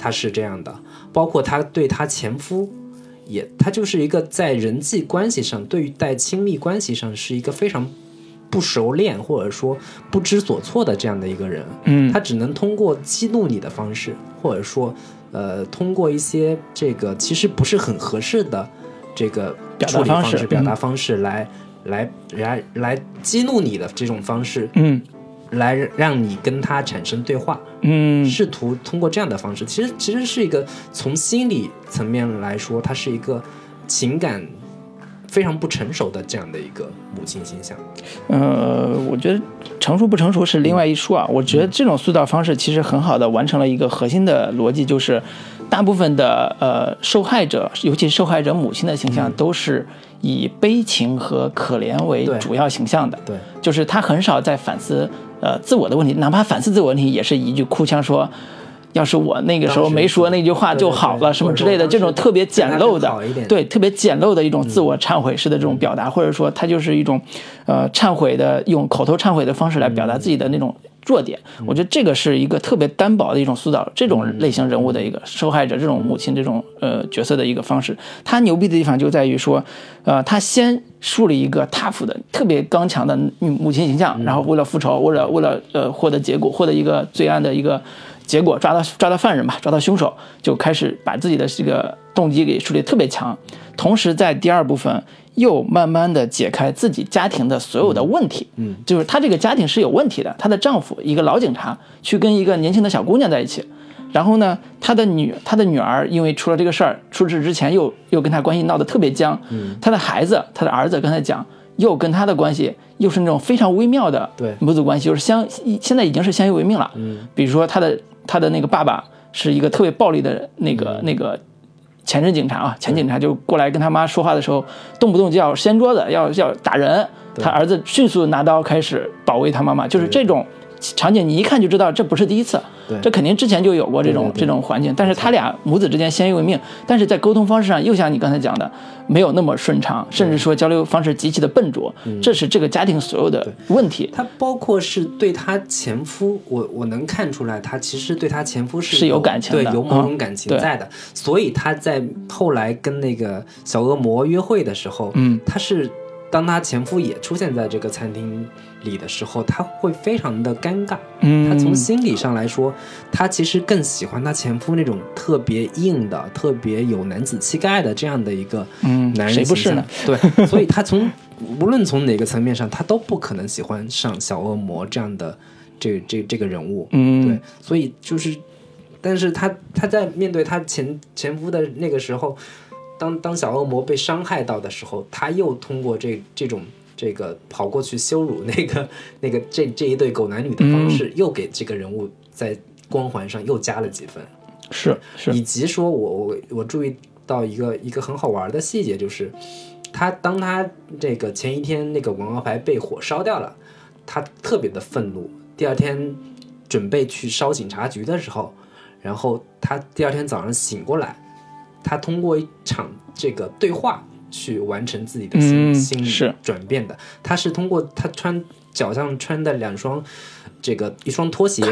她是这样的，包括她对她前夫，也她就是一个在人际关系上，对待亲密关系上是一个非常不熟练或者说不知所措的这样的一个人。嗯他只能通过激怒你的方式，或者说，呃，通过一些这个其实不是很合适的这个表达处理方式式、表达嗯方式来、来来来激怒你的这种方式，嗯来让你跟他产生对话，嗯试图通过这样的方式，其实其实是一个从心理层面来说，它是一个情感非常不成熟的这样的一个母亲形象。呃，我觉得成熟不成熟是另外一说啊。我觉得这种塑造方式其实很好的完成了一个核心的逻辑，就是大部分的呃受害者，尤其受害者母亲的形象，都是以悲情和可怜为主要形象的。对，就是他很少在反思呃自我的问题，哪怕反思自我问题，也是一句哭腔说。要是我那个时候没说那句话就好了，什么之类的，这种特别简陋的，对，特别简陋的一种自我忏悔式的这种表达，或者说他就是一种，呃，忏悔的用口头忏悔的方式来表达自己的那种弱点。我觉得这个是一个特别单薄的一种塑造这种类型人物的一个受害者这种母亲这种呃角色的一个方式。他牛逼的地方就在于说，呃，他先树立一个 tough 的特别刚强的母亲形象，然后为了复仇，为了为了呃获得结果，获得一个罪案的一个。结果抓到抓到犯人吧，抓到凶手，就开始把自己的这个动机给树立特别强。同时在第二部分又慢慢的解开自己家庭的所有的问题，嗯，就是她这个家庭是有问题的。她的丈夫一个老警察去跟一个年轻的小姑娘在一起，然后呢，她的女她的女儿因为出了这个事儿，出事之前又又跟她关系闹得特别僵，嗯，她的孩子她的儿子刚才讲又跟她的关系又是那种非常微妙的母子关系，就是相现在已经是相依为命了，嗯，比如说她的。他的那个爸爸是一个特别暴力的那个那个前任警察啊，前警察就过来跟他妈说话的时候，动不动就要掀桌子，要要打人。他儿子迅速拿刀开始保卫他妈妈，就是这种场景，你一看就知道这不是第一次，这肯定之前就有过这种这种环境。但是他俩母子之间相依为命，但是在沟通方式上又像你刚才讲的，没有那么顺畅，甚至说交流方式极其的笨拙，这是这个家庭所有的问题。他包括是对他前夫，我我能看出来，他其实对他前夫是是有感情的，对，有某种感情在的。所以他在后来跟那个小恶魔约会的时候，嗯，他是。当他前夫也出现在这个餐厅里的时候，他会非常的尴尬。嗯，他从心理上来说，他其实更喜欢他前夫那种特别硬的、特别有男子气概的这样的一个男人谁不是呢？对，所以他从无论从哪个层面上，他都不可能喜欢上小恶魔这样的这这这个人物。嗯，对，所以就是，但是他他在面对他前前夫的那个时候。当当小恶魔被伤害到的时候，他又通过这这种这个跑过去羞辱那个 那个这这一对狗男女的方式，又给这个人物在光环上又加了几分。是是，以及说我我我注意到一个一个很好玩的细节，就是他当他这个前一天那个广告牌被火烧掉了，他特别的愤怒。第二天准备去烧警察局的时候，然后他第二天早上醒过来。他通过一场这个对话去完成自己的心心理转变的。他是通过他穿脚上穿的两双这个一双拖鞋，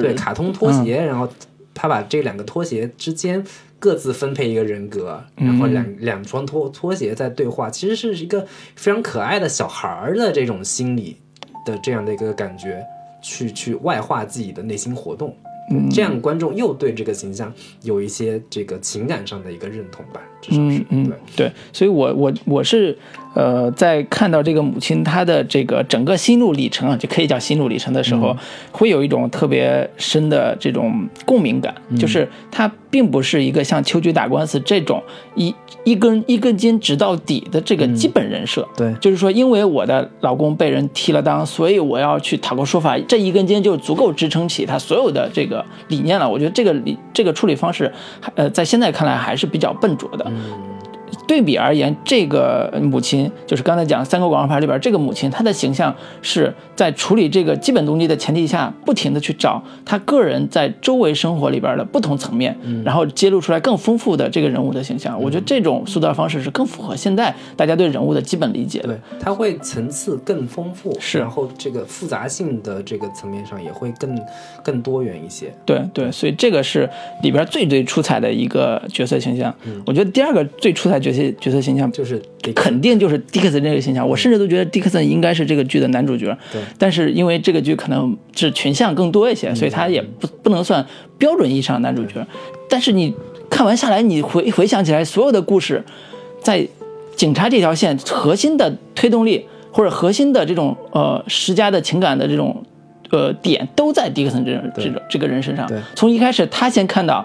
对卡通拖鞋，然后他把这两个拖鞋之间各自分配一个人格，然后两两双拖拖鞋在对话，其实是一个非常可爱的小孩儿的这种心理的这样的一个感觉，去去外化自己的内心活动。这样观众又对这个形象有一些这个情感上的一个认同吧，至少是对对，所以我我我是。呃，在看到这个母亲她的这个整个心路历程啊，就可以叫心路历程的时候，会有一种特别深的这种共鸣感。就是她并不是一个像秋菊打官司这种一一根一根筋直到底的这个基本人设。对，就是说，因为我的老公被人踢了裆，所以我要去讨个说法，这一根筋就足够支撑起他所有的这个理念了。我觉得这个理这个处理方式，呃，在现在看来还是比较笨拙的。对比而言，这个母亲就是刚才讲三个广告牌里边这个母亲，她的形象是在处理这个基本动机的前提下，不停的去找她个人在周围生活里边的不同层面，然后揭露出来更丰富的这个人物的形象。我觉得这种塑造方式是更符合现在大家对人物的基本理解的。对，它会层次更丰富，是，然后这个复杂性的这个层面上也会更更多元一些。对对，所以这个是里边最最出彩的一个角色形象。嗯我觉得第二个最出彩角色。角色形象就是肯定就是迪克森这个形象，我甚至都觉得迪克森应该是这个剧的男主角。对，但是因为这个剧可能是群像更多一些，所以他也不不能算标准意义上的男主角。但是你看完下来，你回回想起来，所有的故事在警察这条线核心的推动力或者核心的这种呃施加的情感的这种呃点，都在迪克森这种这种这个人身上。从一开始他先看到。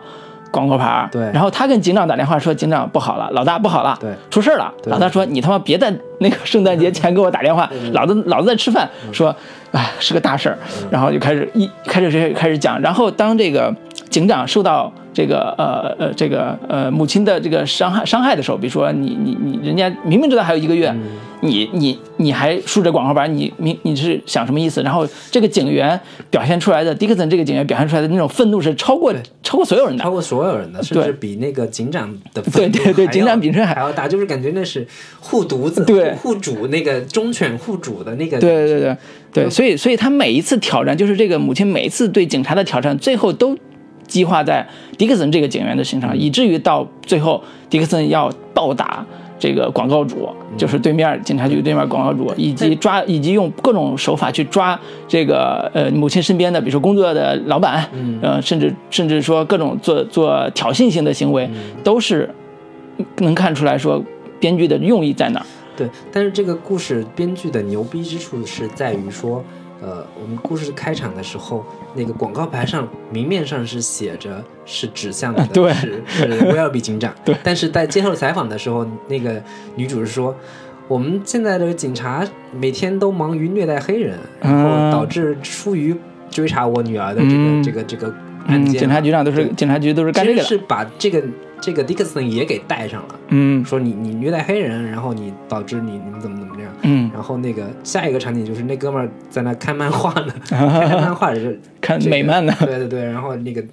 广告牌对，然后他跟警长打电话说：“警长不好了，老大不好了，对，出事了。”老大说：“你他妈别在那个圣诞节前给我打电话，老子老子在吃饭。”说：“哎，是个大事儿。”然后就开始一开始开始讲。然后当这个警长受到这个呃呃这个呃母亲的这个伤害伤害的时候，比如说你你你人家明明知道还有一个月，你你你还竖着广告板，你你你是想什么意思？然后这个警员表现出来的迪克森这个警员表现出来的那种愤怒是超过超过所有人的。超。过所有人的，甚对。至比那个警长的对愤怒对对警长比这还还要大，就是感觉那是护犊子、对。护护主那个忠犬护主的那个，对对对。对，所以所以他每一次挑战，就是这个母亲每一次对警察的挑战，最后都激化在迪克森这个警员的身上，以至于到最后，迪克森要暴打这个广告主，就是对面警察局对面广告主，以及抓以及用各种手法去抓这个呃母亲身边的，比如说工作的老板，呃，甚至甚至说各种做做挑衅性的行为，都是能看出来说编剧的用意在哪儿。对，但是这个故事编剧的牛逼之处是在于说，呃，我们故事开场的时候，那个广告牌上明面上是写着是指向的，对是是威尔比警长，对但是在接受采访的时候，那个女主是说。我们现在的警察每天都忙于虐待黑人，然后嗯导致出于追查我女儿的这个、嗯这个这个案嗯，件。警察局长都是警察局都是干这个的。其实是把这个这个迪克森也给带上了，嗯说你你虐待黑人，然后你导致你你怎么怎么样。嗯，然后那个下一个场景就是那哥们儿在那看漫画呢，看漫画是 看这个美漫呢。对对对，然后那个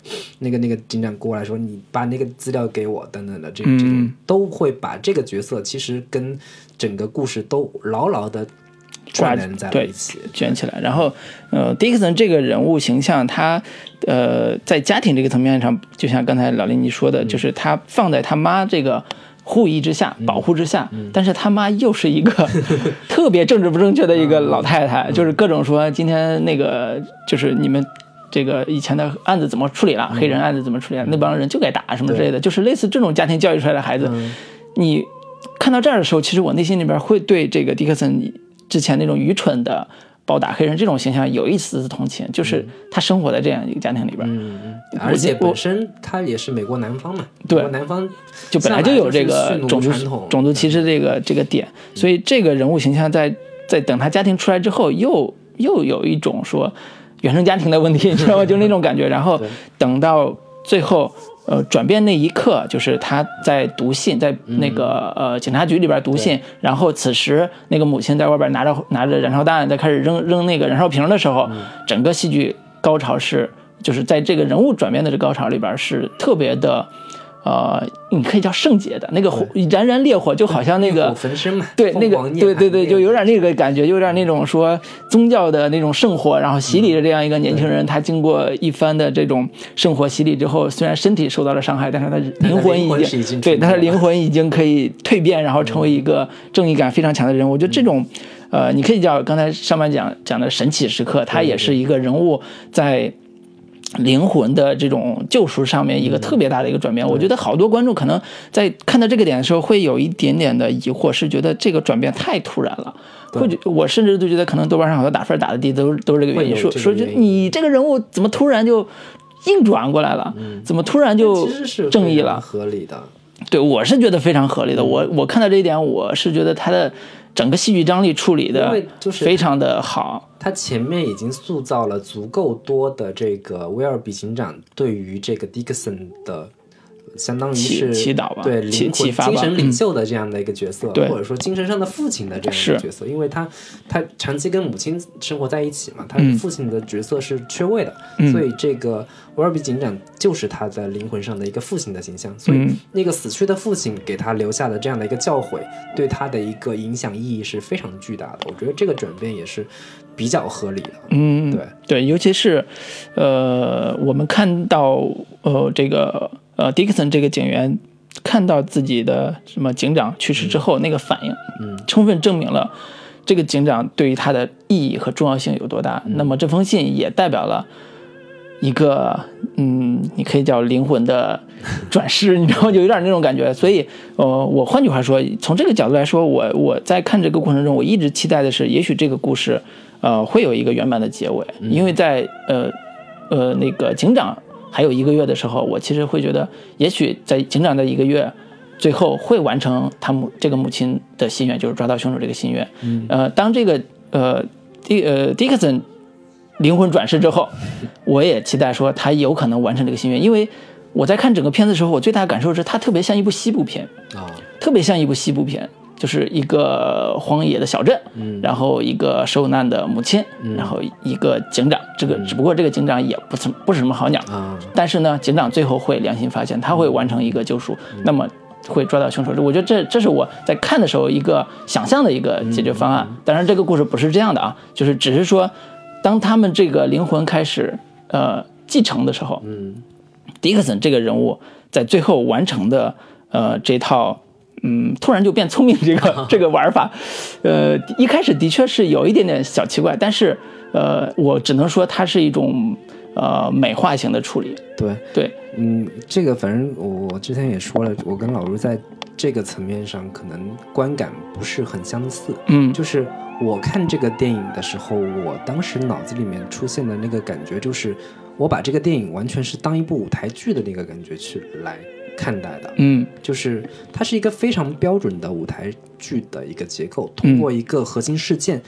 那个那个警长过来说，你把那个资料给我，等等的，这嗯这种都会把这个角色其实跟整个故事都牢牢的抓关联在一起。卷起来。然后，呃，迪克森这个人物形象，他呃在家庭这个层面上，就像刚才老林你说的，就是他放在他妈这个。护翼之下，保护之下，但是他妈又是一个 特别政治不正确的一个老太太，就是各种说今天那个就是你们这个以前的案子怎么处理了，黑人案子怎么处理了，那帮人就该打什么之类的，就是类似这种家庭教育出来的孩子，你看到这儿的时候，其实我内心里边会对这个迪克森之前那种愚蠢的暴打黑人这种形象有一丝丝同情，就是他生活在这样一个家庭里边，而且本身他也是美国南方嘛，对南方就本来就有这个种族传统种族歧视这个这个点，所以这个人物形象在在等他家庭出来之后，又又有一种说原生家庭的问题，你知道吗？就那种感觉。然后等到最后。呃，转变那一刻，就是他在读信，在那个、呃警察局里边读信，然后此时那个母亲在外边拿着拿着燃烧弹，在开始扔扔那个燃烧瓶的时候，整个戏剧高潮是就是在这个人物转变的这高潮里边是特别的，呃，你可以叫圣洁的那个火燃燃烈火，就好像那个焚身嘛，对，那个对对对，就有点那个感觉，有点那种说宗教的那种圣火，然后洗礼的这样一个年轻人，他经过一番的这种圣火洗礼之后，虽然身体受到了伤害，但是他灵魂已经对，他的灵魂已经可以蜕变，然后成为一个正义感非常强的人。我觉得这种，呃，你可以叫刚才上半讲讲的神奇时刻，他也是一个人物在。灵魂的这种救赎上面一个特别大的一个转变，我觉得好多观众可能在看到这个点的时候会有一点点的疑惑，是觉得这个转变太突然了，或者我甚至都觉得可能豆瓣上好多打分打的低都都是这个原因，说说你这个人物怎么突然就硬转过来了，怎么突然就正义了？合理的。对我是觉得非常合理的，我我看到这一点，我是觉得他的整个戏剧张力处理因的为就是非常的好，他前面已经塑造了足够多的这个威尔比警长对于这个迪克森的，相当于是祈祷吧对灵魂、精神领袖的这样的一个角色，对。或者说精神上的父亲的这样一个角色，因为他他长期跟母亲生活在一起嘛，他嗯。父亲的角色是缺位的，所以这个威尔比警长就是他的灵魂上的一个父亲的形象，所以嗯。那个死去的父亲给他留下的这样的一个教诲，对他的一个影响意义是非常巨大的。我觉得这个转变也是比较合理的。嗯，对。对，尤其是，呃，我们看到呃这个呃迪克森这个警员看到自己的什么警长去世之后、那个反应，嗯，充分证明了这个警长对于他的意义和重要性有多大。那么这封信也代表了。一个嗯，你可以叫灵魂的转世，你知道吗，就有点那种感觉。所以，呃，我换句话说，从这个角度来说，我我在看这个过程中，我一直期待的是，也许这个故事，呃，会有一个圆满的结尾。因为在呃呃那个警长还有一个月的时候，我其实会觉得，也许在警长的一个月。最后会完成他母这个母亲的心愿，就是抓到凶手这个心愿。嗯，呃，当这个呃迪呃迪克森灵魂转世之后，我也期待说他有可能完成这个心愿，因为我在看整个片子的时候，我最大的感受是他特别像一部西部片，啊，特别像一部西部片，就是一个荒野的小镇，嗯。然后一个受难的母亲，然后一个警长，这个只不过这个警长也不怎不是什么好鸟，啊，但是呢，警长最后会良心发现，他会完成一个救赎，那么会抓到凶手。我觉得这这是我在看的时候一个想象的一个解决方案。当然，这个故事不是这样的啊，就是只是说，当他们这个灵魂开始呃继承的时候，嗯。迪克森这个人物在最后完成的呃这套。嗯，突然就变聪明这个 这个玩法，呃，一开始的确是有一点点小奇怪，但是呃，我只能说它是一种呃美化型的处理。对，对，嗯，这个反正我之前也说了，我跟老卢在这个层面上可能观感不是很相似。嗯，就是我看这个电影的时候，我当时脑子里面出现的那个感觉，就是我把这个电影完全是当一部舞台剧的那个感觉去来看待的。嗯。就是它是一个非常标准的舞台剧的一个结构，通过一个核心事件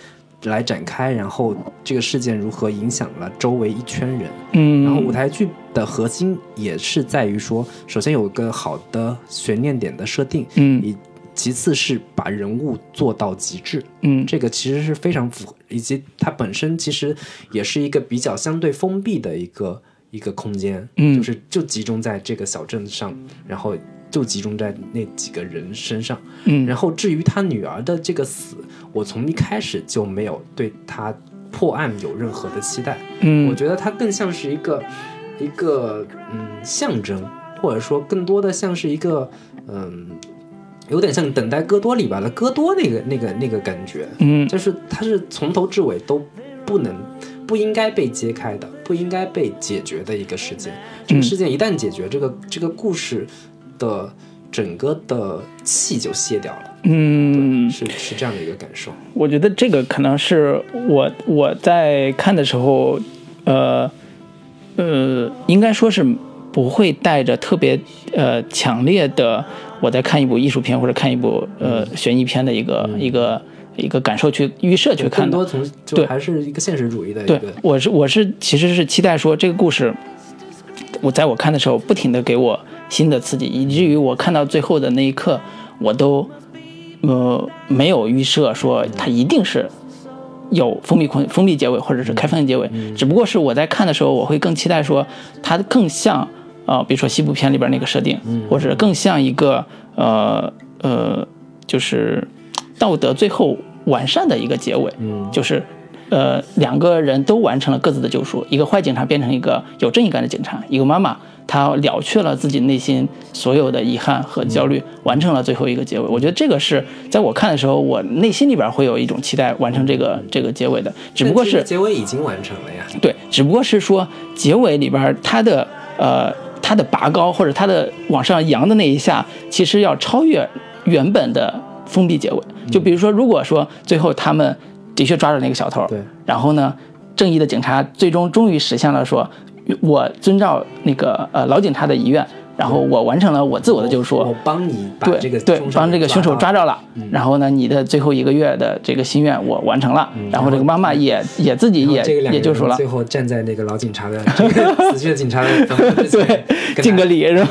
来展开，然后这个事件如何影响了周围一圈人。嗯，然后舞台剧的核心也是在于说，首先有一个好的悬念点的设定，嗯。以其次是把人物做到极致，嗯。这个其实是非常符合，以及它本身其实也是一个比较相对封闭的一个一个空间，嗯。就是就集中在这个小镇上，然后就集中在那几个人身上，嗯。然后至于他女儿的这个死，我从一开始就没有对他破案有任何的期待，嗯，我觉得他更像是一个一个嗯象征，或者说更多的像是一个嗯，有点像《等待戈多》里边的戈多那个那个那个感觉，嗯。就是他是从头至尾都不能不应该被揭开的，不应该被解决的一个事件。这个事件一旦解决，这个这个故事的整个的气就卸掉了，嗯，是是这样的一个感受。我觉得这个可能是我我在看的时候，呃呃，应该说是不会带着特别呃强烈的我在看一部艺术片或者看一部呃悬疑片的一个、一个一个感受去预设去看的。更多从就对。还是一个现实主义的一对，我是我是其实是期待说这个故事，我在我看的时候不停的给我新的刺激，以至于我看到最后的那一刻，我都呃没有预设说它一定是有封闭空封闭结尾或者是开放性结尾，只不过是我在看的时候，我会更期待说它更像呃，比如说西部片里边那个设定，或者更像一个呃呃，就是道德最后完善的一个结尾，嗯就是呃两个人都完成了各自的救赎，一个坏警察变成一个有正义感的警察，一个妈妈她了却了自己内心所有的遗憾和焦虑，完成了最后一个结尾。我觉得这个是在我看的时候，我内心里边会有一种期待完成这个这个结尾的，只不过是结尾已经完成了呀。对，只不过是说结尾里边儿它的呃它的拔高或者它的往上扬的那一下，其实要超越原本的封闭结尾。就比如说，如果说最后他们的确抓住那个小偷，对，然后呢，正义的警察最终终于实现了说，我遵照那个呃老警察的遗愿，然后我完成了我自我的救赎。我帮你把对这个对，帮这个凶手抓。着了，然后呢，你的最后一个月的这个心愿我完成了，然后这个妈妈也也自己也也救赎了最，后站在那个老警察的 这个死去的警察的 对，敬个礼是吧？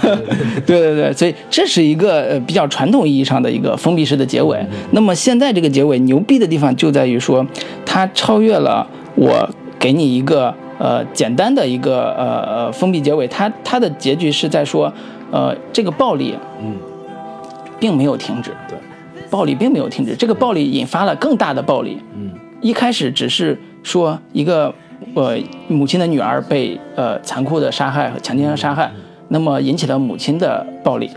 对对 对，所以这是一个呃比较传统意义上的一个封闭式的结尾。那么现在这个结尾牛逼的地方就在于说，它超越了我给你一个呃简单的一个呃呃封闭结尾，它它的结局是在说，呃这个暴力嗯，并没有停止，对，暴力并没有停止，这个暴力引发了更大的暴力。嗯一开始只是说一个呃母亲的女儿被呃残酷的杀害和强奸和杀害，那么引起了母亲的暴力，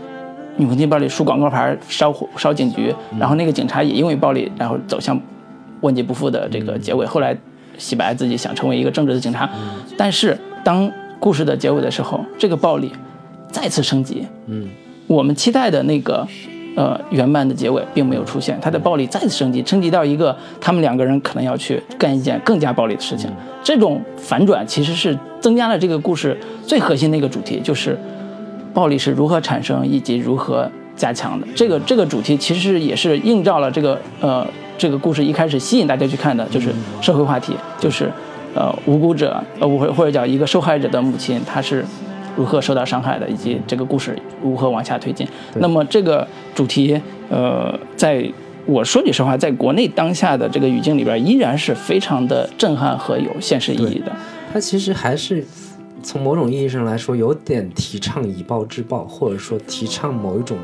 母亲暴力竖广告牌、烧火、烧警局，然后那个警察也因为暴力，然后走向万劫不复的这个结尾。后来洗白自己想成为一个正直的警察，但是当故事的结尾的时候，这个暴力再次升级，嗯。我们期待的那个呃圆满的结尾并没有出现，他的暴力再次升级，升级到一个他们两个人可能要去干一件更加暴力的事情。这种反转其实是增加了这个故事最核心的一个主题，就是暴力是如何产生以及如何加强的。这个这个主题其实也是映照了这个呃这个故事一开始吸引大家去看的，就是社会话题，就是呃无辜者呃或或者叫一个受害者的母亲，她是如何受到伤害的，以及这个故事如何往下推进。那么这个主题，呃，在我说句实话，在国内当下的这个语境里边，依然是非常的震撼和有现实意义的。它其实还是从某种意义上来说，有点提倡以暴制暴，或者说提倡某一种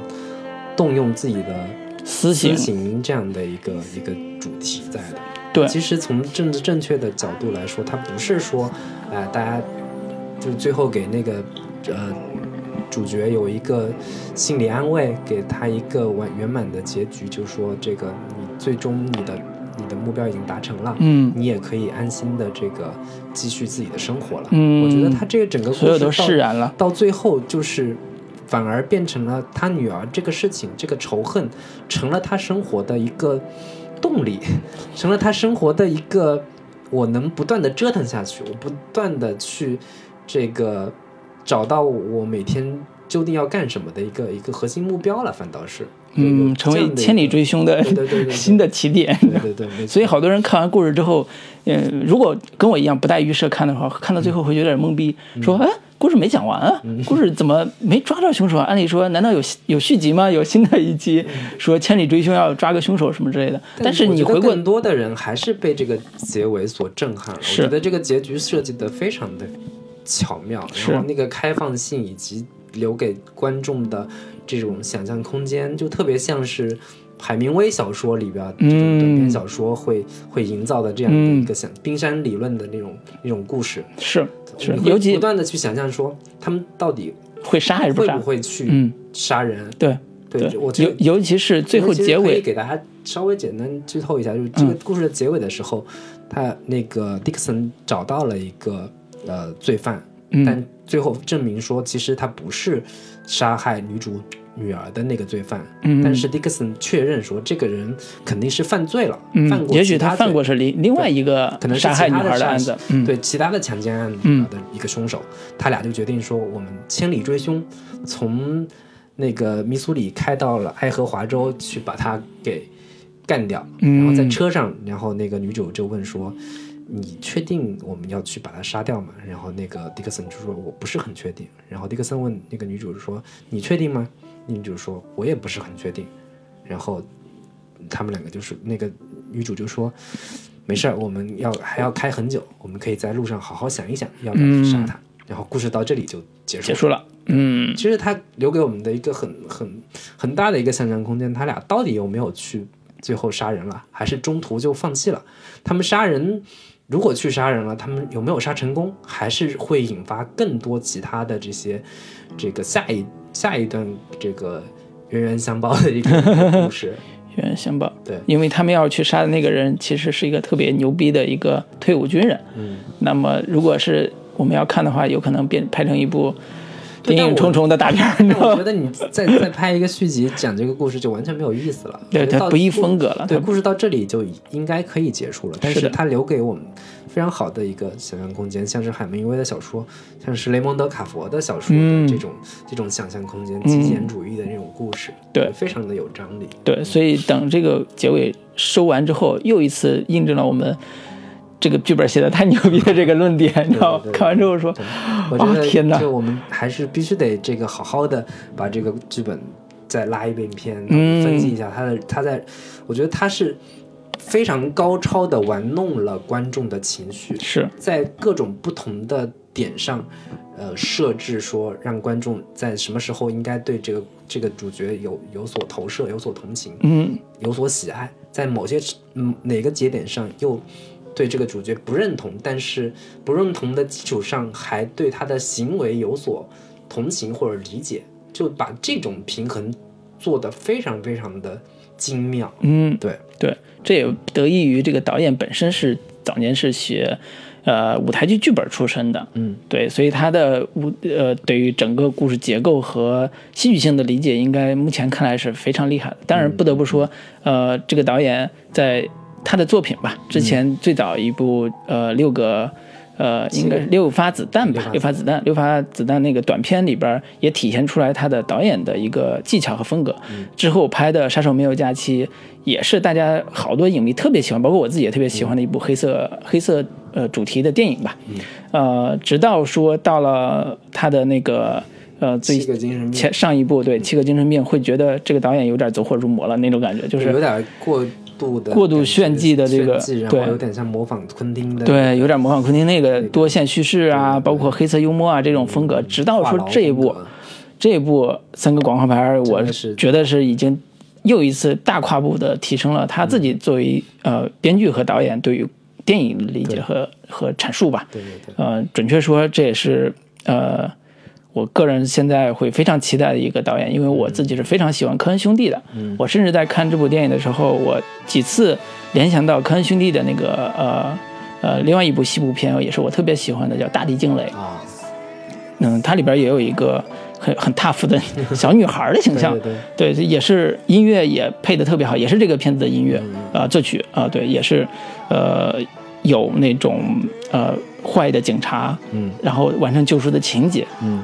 动用自己的私刑私刑这样的一个一个主题在的。对其实从政治正确的角度来说，它不是说，呃，大家就是最后给那个呃主角有一个心理安慰，给他一个完圆满的结局，就是说这个你最终你的你的目标已经达成了，嗯你也可以安心的这个继续自己的生活了。嗯我觉得他这个整个故事所有都到释然了。到最后就是反而变成了他女儿这个事情，这个仇恨成了他生活的一个动力，成了他生活的一个我能不断的折腾下去，我不断的去这个找到我每天究竟要干什么的一个一个核心目标了，反倒是嗯，成为千里追凶的新的起点。对对对，所以好多人看完故事之后，嗯，如果跟我一样不带预设看的话，看到最后会有点懵逼，嗯说，哎，故事没讲完啊，故事怎么没抓到凶手啊？按理说，难道有有续集吗？有新的一集说千里追凶要抓个凶手什么之类的？但是你回过更多的人还是被这个结尾所震撼了。我觉得这个结局设计的非常的巧妙，然后那个开放性以及留给观众的这种想象空间，就特别像是海明威小说里边这种短篇小说会、会营造的这样的一个像冰山理论的那种那种故事。是是。尤其不断的去想象说他们到底会杀还是不杀会不？会去嗯，杀人？对对，对，我觉得尤尤其是最后结尾可以结尾，给大家稍微简单剧透一下，就是这个故事的结尾的时候，他那个迪克森找到了一个呃罪犯，嗯。但最后证明说其实他不是杀害女主女儿的那个罪犯，嗯但是迪克森确认说这个人肯定是犯罪了，犯嗯，过也许他犯过是另另外一个可能是杀害女其他的杀孩的案子，嗯，对其他的强奸案嗯的一个凶手，他俩就决定说，我们千里追凶，从那个密苏里开到了爱荷华州去把他给干掉。嗯然后在车上，然后那个女主就问说：“你确定我们要去把他杀掉吗？”然后那个迪克森就说：“我不是很确定。”然后迪克森问那个女主说：“你确定吗？”女主说：“我也不是很确定。”然后他们两个就是那个女主就说：“没事儿，我们要还要开很久，我们可以在路上好好想一想要不要去杀他。然后故事到这里就结束了。结束了，嗯，其实他留给我们的一个很很很大的一个想象空间，他俩到底有没有去最后杀人了，还是中途就放弃了？他们杀人，如果去杀人了，他们有没有杀成功，还是会引发更多其他的这些这个下一下一段这个冤冤相报的一个故事？冤冤相报。对因为他们要去杀的那个人，其实是一个特别牛逼的一个退伍军人。嗯，那么如果是我们要看的话，有可能变拍成一部对谍影重重的大片我觉得你再再拍一个续集讲这个故事就完全没有意思了。对，它不一风格了。对，故事到这里就应该可以结束了，但是它留给我们非常好的一个想象空间，像是海明威的小说，像是雷蒙德·卡佛的小说这种、这种想象空间、极简主义的这种故事，对。非常的有张力。对，所以等这个结尾收完之后，又一次印证了我们这个剧本写的太牛逼的这个论点，你知道吗？看完之后说，我觉得，哦天哪。就我们还是必须得这个好好的把这个剧本再拉一遍篇，嗯。分析一下他的他在，我觉得他是非常高超的玩弄了观众的情绪，是。在各种不同的点上，呃，设置说让观众在什么时候应该对这个这个主角有有所投射、有所同情、嗯，有所喜爱，在某些嗯哪个节点上又对这个主角不认同，但是不认同的基础上还对他的行为有所同情或者理解，就把这种平衡做得非常非常的精妙。嗯，对，对，这也得益于这个导演本身是早年是学呃舞台剧剧本出身的，嗯，对，所以他的舞呃对于整个故事结构和戏剧性的理解，应该目前看来是非常厉害的。当然不得不说，呃，这个导演在他的作品吧，之前最早一部呃六个。呃，应该是六发子弹吧，六六发发子弹，六发子弹那个短片里边也体现出来他的导演的一个技巧和风格。之后拍的《杀手没有假期》也是大家好多影迷特别喜欢，包括我自己也特别喜欢的一部黑色、黑色呃主题的电影吧。呃，直到说到了他的那个呃最七个精神病前上一部对《七个精神病》，会觉得这个导演有点走火入魔了那种感觉，就是有点过度的过度炫技的这个对有点像模仿昆汀的对，有点模仿昆汀那个多线叙事啊，包括黑色幽默啊这种风格。直到说这一部，这一部三个广告牌，我是觉得是已经又一次大跨步的提升了他自己作为呃编剧和导演对于电影的理解和和阐述吧。对对对，呃，准确说，这也是呃，我个人现在会非常期待的一个导演，因为我自己是非常喜欢科恩兄弟的。嗯。我甚至在看这部电影的时候，我几次联想到科恩兄弟的那个呃呃另外一部西部片，也是我特别喜欢的，叫《大地惊雷》。啊，嗯，它里边也有一个很很 tough 的小女孩的形象，对对对，也是音乐也配的特别好，也是这个片子的音乐嗯。啊、作曲啊、对，也是呃有那种呃坏的警察，嗯。然后完成救赎的情节，嗯，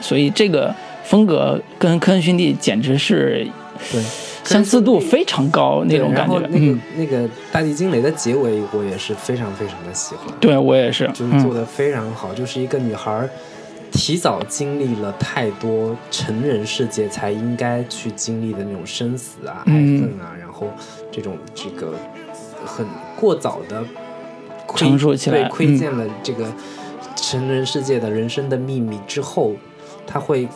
所以这个风格跟科恩兄弟简直是对。相似度非常高那种感觉。那个、嗯，那个大地惊雷的结尾，我也是非常非常的喜欢，对我也是，嗯，就是做的非常好，就是一个女孩儿提早经历了太多成人世界才应该去经历的那种生死啊、爱嗯恨啊，然后这种这个很过早的窥成熟起来对，窥嗯。见了这个成人世界的人生的秘密之后，她会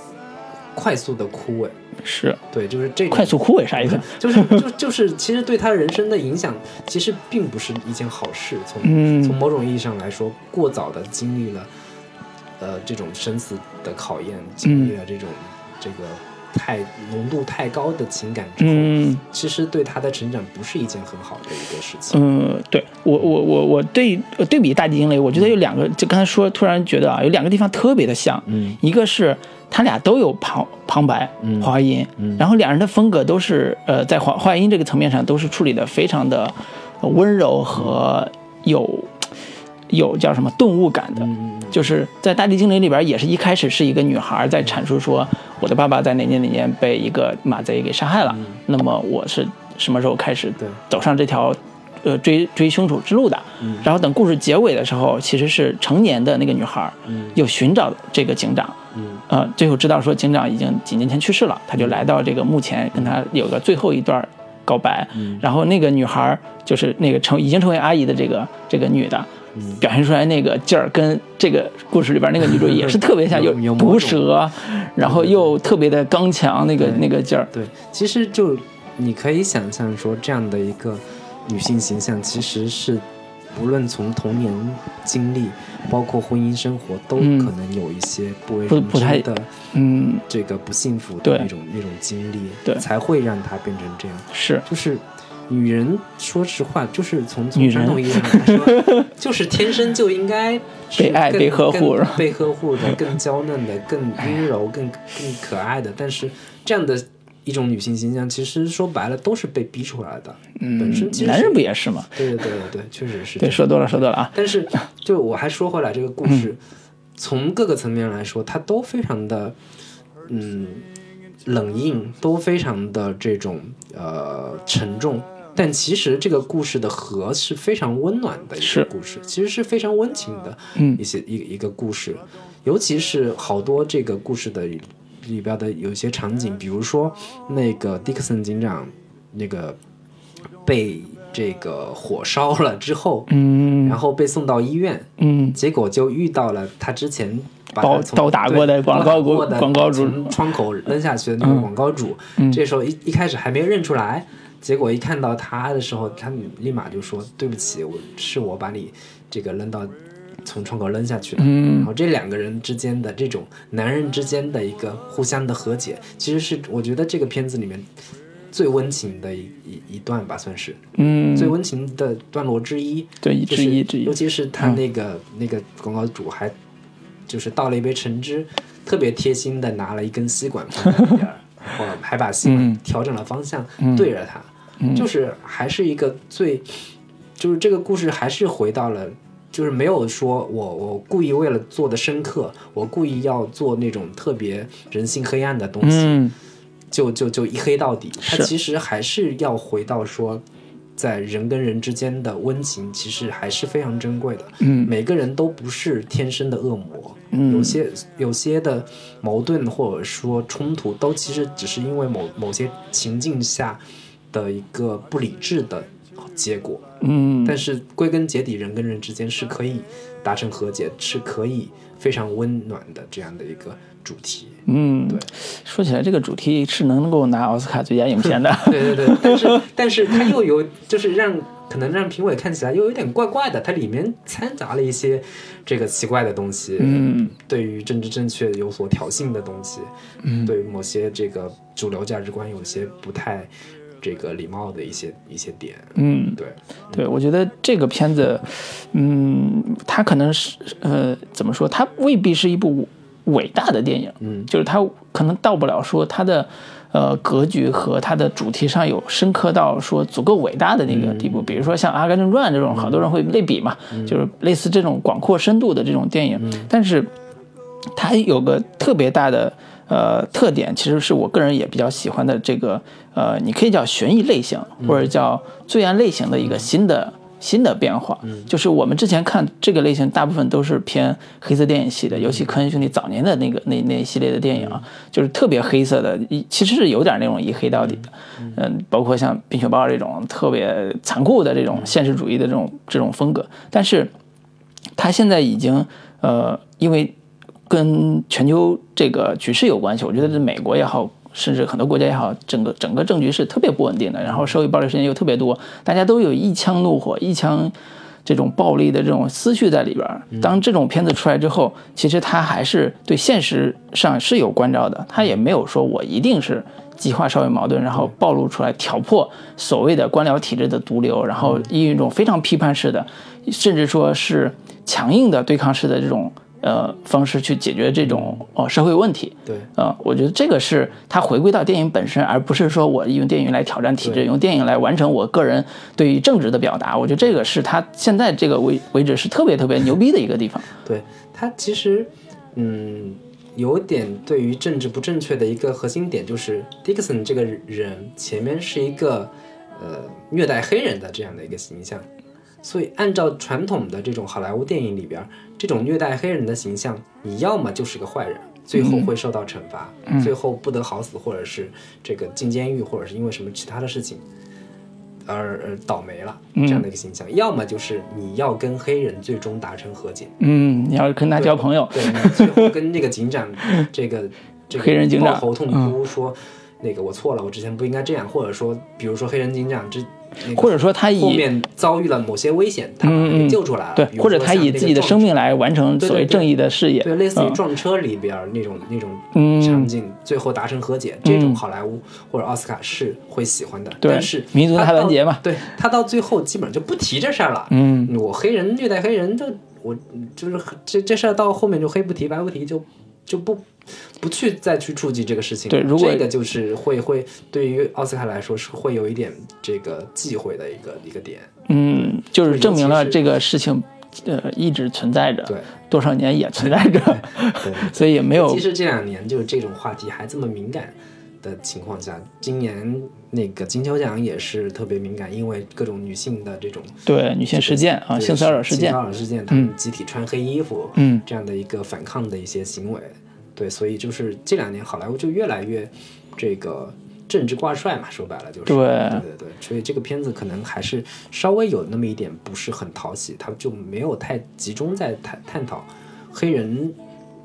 快速的枯萎。是对，就是这种快速枯萎啥意思？就是就就是，其实对他人生的影响，其实并不是一件好事。从、嗯从某种意义上来说，过早的经历了，呃，这种生死的考验，经历了这种、这个太浓度太高的情感之后，嗯。其实对他的成长不是一件很好的一个事情。嗯，对我我我我对呃对比大地惊雷，我觉得有两个，就刚才说，突然觉得啊，有两个地方特别的像，嗯一个是他俩都有旁旁白、嗯华音，嗯然后两人的风格都是呃在华华音这个层面上都是处理的非常的呃温柔和有有叫什么顿悟感的，嗯就是在《大地精灵》里边，也是一开始是一个女孩在阐述说，我的爸爸在哪年哪年被一个马贼给杀害了，那么我是什么时候开始走上这条，呃追追凶手之路的？嗯。然后等故事结尾的时候，其实是成年的那个女孩嗯。又寻找这个警长，嗯。呃，最后知道说警长已经几年前去世了，他就来到这个墓前跟他有个最后一段告白，嗯。然后那个女孩就是那个成已经成为阿姨的这个这个女的。嗯表现出来那个劲儿，跟这个故事里边那个女主也是特别像，有毒舌，然后又特别的刚强，那个那个劲儿，对，其实就你可以想象说，这样的一个女性形象，其实是不论从童年经历，包括婚姻生活，都嗯可能有一些不为人不不太知的嗯，这个不幸福的那种那种经历，对才会让她变成这样。是，就是女人，说实话，就是从从传统意义上来说，就是天生就应该被爱被呵护被呵护的，更娇嫩的，更阴柔、更更可爱的。但是这样的一种女性形象，其实说白了都是被逼出来的。本身嗯其，实男人不也是吗？对对对对对，确实是对，说多了说多了啊，但是，就我还说回来，这个故事、从各个层面来说，它都非常的，嗯，冷硬，都非常的这种呃沉重。但其实这个故事的核是非常温暖的一是。个故事，其实是非常温情的嗯。一些一一个故事，尤其是好多这个故事的里边的有一些场景，比如说那个迪克森警长那个被这个火烧了之后，嗯。然后被送到医院，嗯。结果就遇到了他之前把刀打过的广告主广告主从窗口扔下去的那个嗯。广告主。嗯。这时候一一开始还没认出来，结果一看到他的时候，他立马就说：“对不起，我是我把你这个扔到从窗口扔下去的。”然嗯后这两个人之间的这种男人之间的一个互相的和解，其实是我觉得这个片子里面最温情的一一一段吧，算是。嗯，最温情的段落之一。对，就是之一之一。尤，其是他那个、那个广告主还就是倒了一杯橙汁，特别贴心的拿了一根吸管放在那边儿，然后还把吸管嗯。调整了方向，嗯。对着他，嗯。就是还是一个最，就是这个故事还是回到了就是没有说我我故意为了做的深刻，我故意要做那种特别人性黑暗的东西，嗯。就就就一黑到底。它其实还是要回到说，在人跟人之间的温情，其实还是非常珍贵的。嗯。每个人都不是天生的恶魔，嗯。有些有些的矛盾或者说冲突，都其实只是因为某某些情境下的一个不理智的结果。嗯但是归根结底，人跟人之间是可以达成和解，是可以非常温暖的这样的一个主题。嗯，对，说起来这个主题是能够拿奥斯卡最佳影片的。对 对对，但是但是它又有就是让可能让评委看起来又有点怪怪的，它里面掺杂了一些这个奇怪的东西，嗯，对于政治正确有所挑衅的东西，嗯，对于某些这个主流价值观有些不太这个礼貌的一些一些点，嗯，对，对，我觉得这个片子，嗯，它可能是呃，怎么说？它未必是一部伟大的电影，嗯。就是它可能到不了说它的呃格局和它的主题上有深刻到说足够伟大的那个地步。比如说像《阿甘正传》这种，好多人会类比嘛，就是类似这种广阔深度的这种电影，但是它有个特别大的呃特点，其实是我个人也比较喜欢的这个呃，你可以叫悬疑类型，或者叫罪案类型的一个新的。新的变化，就是我们之前看这个类型，大部分都是偏黑色电影系的，尤其科恩兄弟早年的那个那那一系列的电影啊，就是特别黑色的，一其实是有点那种一黑到底的，嗯，包括像《冰雪暴》这种特别残酷的这种现实主义的这种这种风格，但是他现在已经呃，因为跟全球这个局势有关系，我觉得这美国也好，甚至很多国家也好，整个整个政局是特别不稳定的，然后社会暴力事件又特别多，大家都有一腔怒火，一腔这种暴力的这种思绪在里边儿。当这种片子出来之后，其实它还是对现实上是有关照的，它也没有说我一定是。激化社会矛盾，然后暴露出来，挑破所谓的官僚体制的毒瘤，然后以一种非常批判式的，甚至说是强硬的对抗式的这种呃方式去解决这种哦社会问题。对，呃，我觉得这个是它回归到电影本身，而不是说我用电影来挑战体制，用电影来完成我个人对于政治的表达。我觉得这个是他现在这个为为止是特别特别牛逼的一个地方。对他其实，嗯，有点对于政治不正确的一个核心点，就是 Dixon 这个人前面是一个呃虐待黑人的这样的一个形象，所以按照传统的这种好莱坞电影里边，这种虐待黑人的形象，你要么就是个坏人。最后会受到惩罚，最后不得好死，或者是这个进监狱，或者是因为什么其他的事情而而倒霉了这样的一个形象；要么就是你要跟黑人最终达成和解，嗯，你要跟他交朋友，对，你最后跟那个警长，这个这个黑人警长。头痛哭说，那个我错了，我之前不应该这样，或者说，比如说黑人警长这，那个或者说他以后面遭遇了某些危险，他把他给救出来了，对或者他以自己的生命来完成所谓正义的事业。对，类似于嗯。撞车里边那种那种嗯。场景，最后达成和解，这种好莱坞或者奥斯卡是会喜欢的。对但是民族大团结嘛。对他到最后基本上就不提这事儿了。嗯，我黑人虐待黑人，就我就是这这事儿到后面就黑不提白不提，就就不不去再去触及这个事情。对如果这个就是会会对于奥斯卡来说是会有一点这个忌讳的一个一个点。嗯，就是证明了这个事情，呃，一直存在着，对多少年也存在着，对。所以也没有其实这两年就是这种话题还这么敏感的情况下，今年那个金球奖也是特别敏感，因为各种女性的这种对女性事件啊，性骚扰事件。性骚，扰事件，他们集体穿黑衣服，嗯。这样的一个反抗的一些行为，对，所以就是这两年好莱坞就越来越这个政治挂帅嘛，说白了就是，对。对对对，所以这个片子可能还是稍微有那么一点不是很讨喜，它就没有太集中在探探讨黑人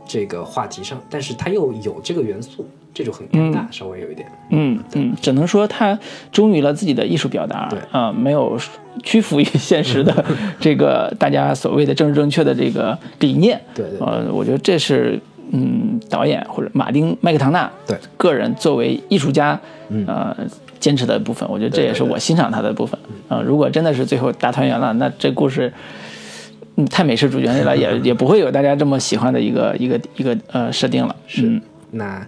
这个话题上，但是它又有这个元素，这就很尴尬，稍微有一点，嗯嗯，只能说他忠于了自己的艺术表达，对。啊、没有屈服于现实的 这个大家所谓的政治正确的这个理念，对对对。呃，我觉得这是嗯导演或者马丁麦克唐纳对。个人作为艺术家，呃。坚持的部分，我觉得这也是我欣赏他的部分。啊、如果真的是最后大团圆了，那这故事，嗯，太美式主义了，也也不会有大家这么喜欢的一个一个一个呃设定了。是，嗯。那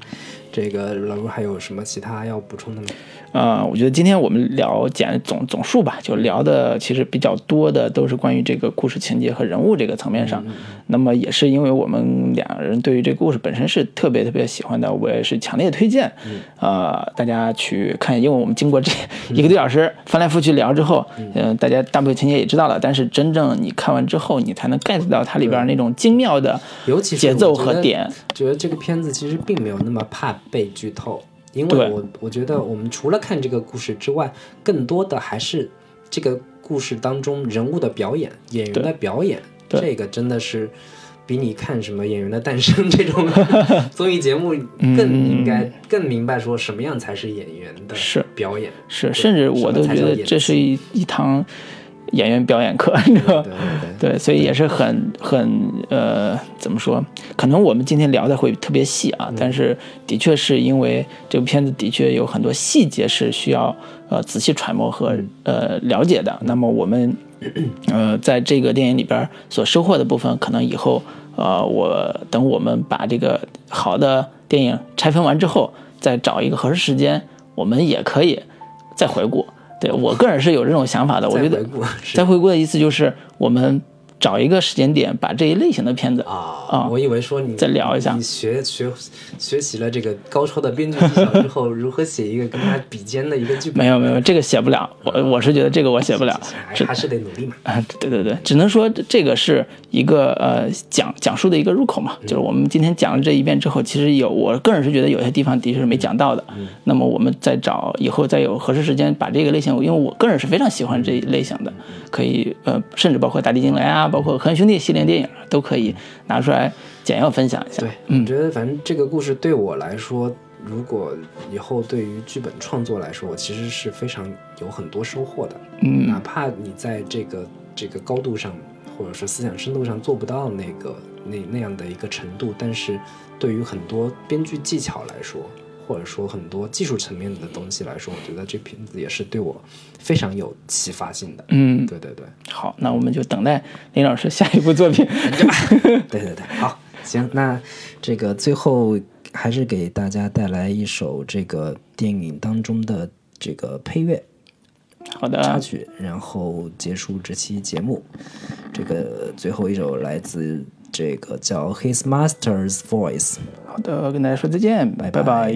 这个老卢还有什么其他要补充的吗？呃，我觉得今天我们聊简总总数吧，就聊的其实比较多的都是关于这个故事情节和人物这个层面上。那么也是因为我们两人对于这个故事本身是特别特别喜欢的，我也是强烈推荐，呃，大家去看，因为我们经过这 一个多小时翻来覆去聊之后，嗯、大家大部分情节也知道了，但是真正你看完之后，你才能 get 到它里边那种精妙的尤其是节奏和点。觉得这个片子其实并没有那么怕被剧透，因为我我觉得我们除了看这个故事之外，更多的还是这个故事当中人物的表演、演员的表演，这个真的是。比你看什么《演员的诞生》这种 综艺节目更应该更明白说什么样才是演员的是表演，是，甚至我都觉得这是一一堂演员表演课，你知道吧对对对，对，所以也是很很呃，怎么说？可能我们今天聊的会特别细啊，但是的确是因为这部片子的确有很多细节是需要呃仔细揣摩和呃了解的。那么我们呃在这个电影里边所收获的部分，可能以后呃我等我们把这个好的电影拆分完之后，再找一个合适时间，我们也可以再回顾。对我个人是有这种想法的，我觉得再回顾是。再回顾的意思就是我们找一个时间点，把这一类型的片子啊啊我以为说你再聊一下。你学学学习了这个高超的编剧技巧之后，如何写一个跟他比肩的一个剧本？没有没有，这个写不了，我我是觉得这个我写不了，还还是得努力嘛。啊，对对对，只能说这个是一个呃讲讲述的一个入口嘛，就是我们今天讲了这一遍之后，其实有我个人是觉得有些地方的确是没讲到的，那么我们再找以后再有合适时间把这个类型，因为我个人是非常喜欢这一类型的，可以呃甚至包括大地惊雷啊，包括和兄弟系列电影都可以拿出来简要分享一下。对，我觉得反正这个故事对我来说，如果以后对于剧本创作来说，我其实是非常有很多收获的。嗯哪怕你在这个这个高度上，或者说思想深度上做不到那个那那样的一个程度，但是对于很多编剧技巧来说，或者说很多技术层面的东西来说，我觉得这片子也是对我非常有启发性的。嗯，对对对，好，那我们就等待林老师下一部作品。对对对，好，行，那这个最后还是给大家带来一首这个电影当中的这个配乐好的，插曲，然后结束这期节目。这个最后一首来自这个叫《His Master's Voice》。好的，跟大家说再见，拜拜拜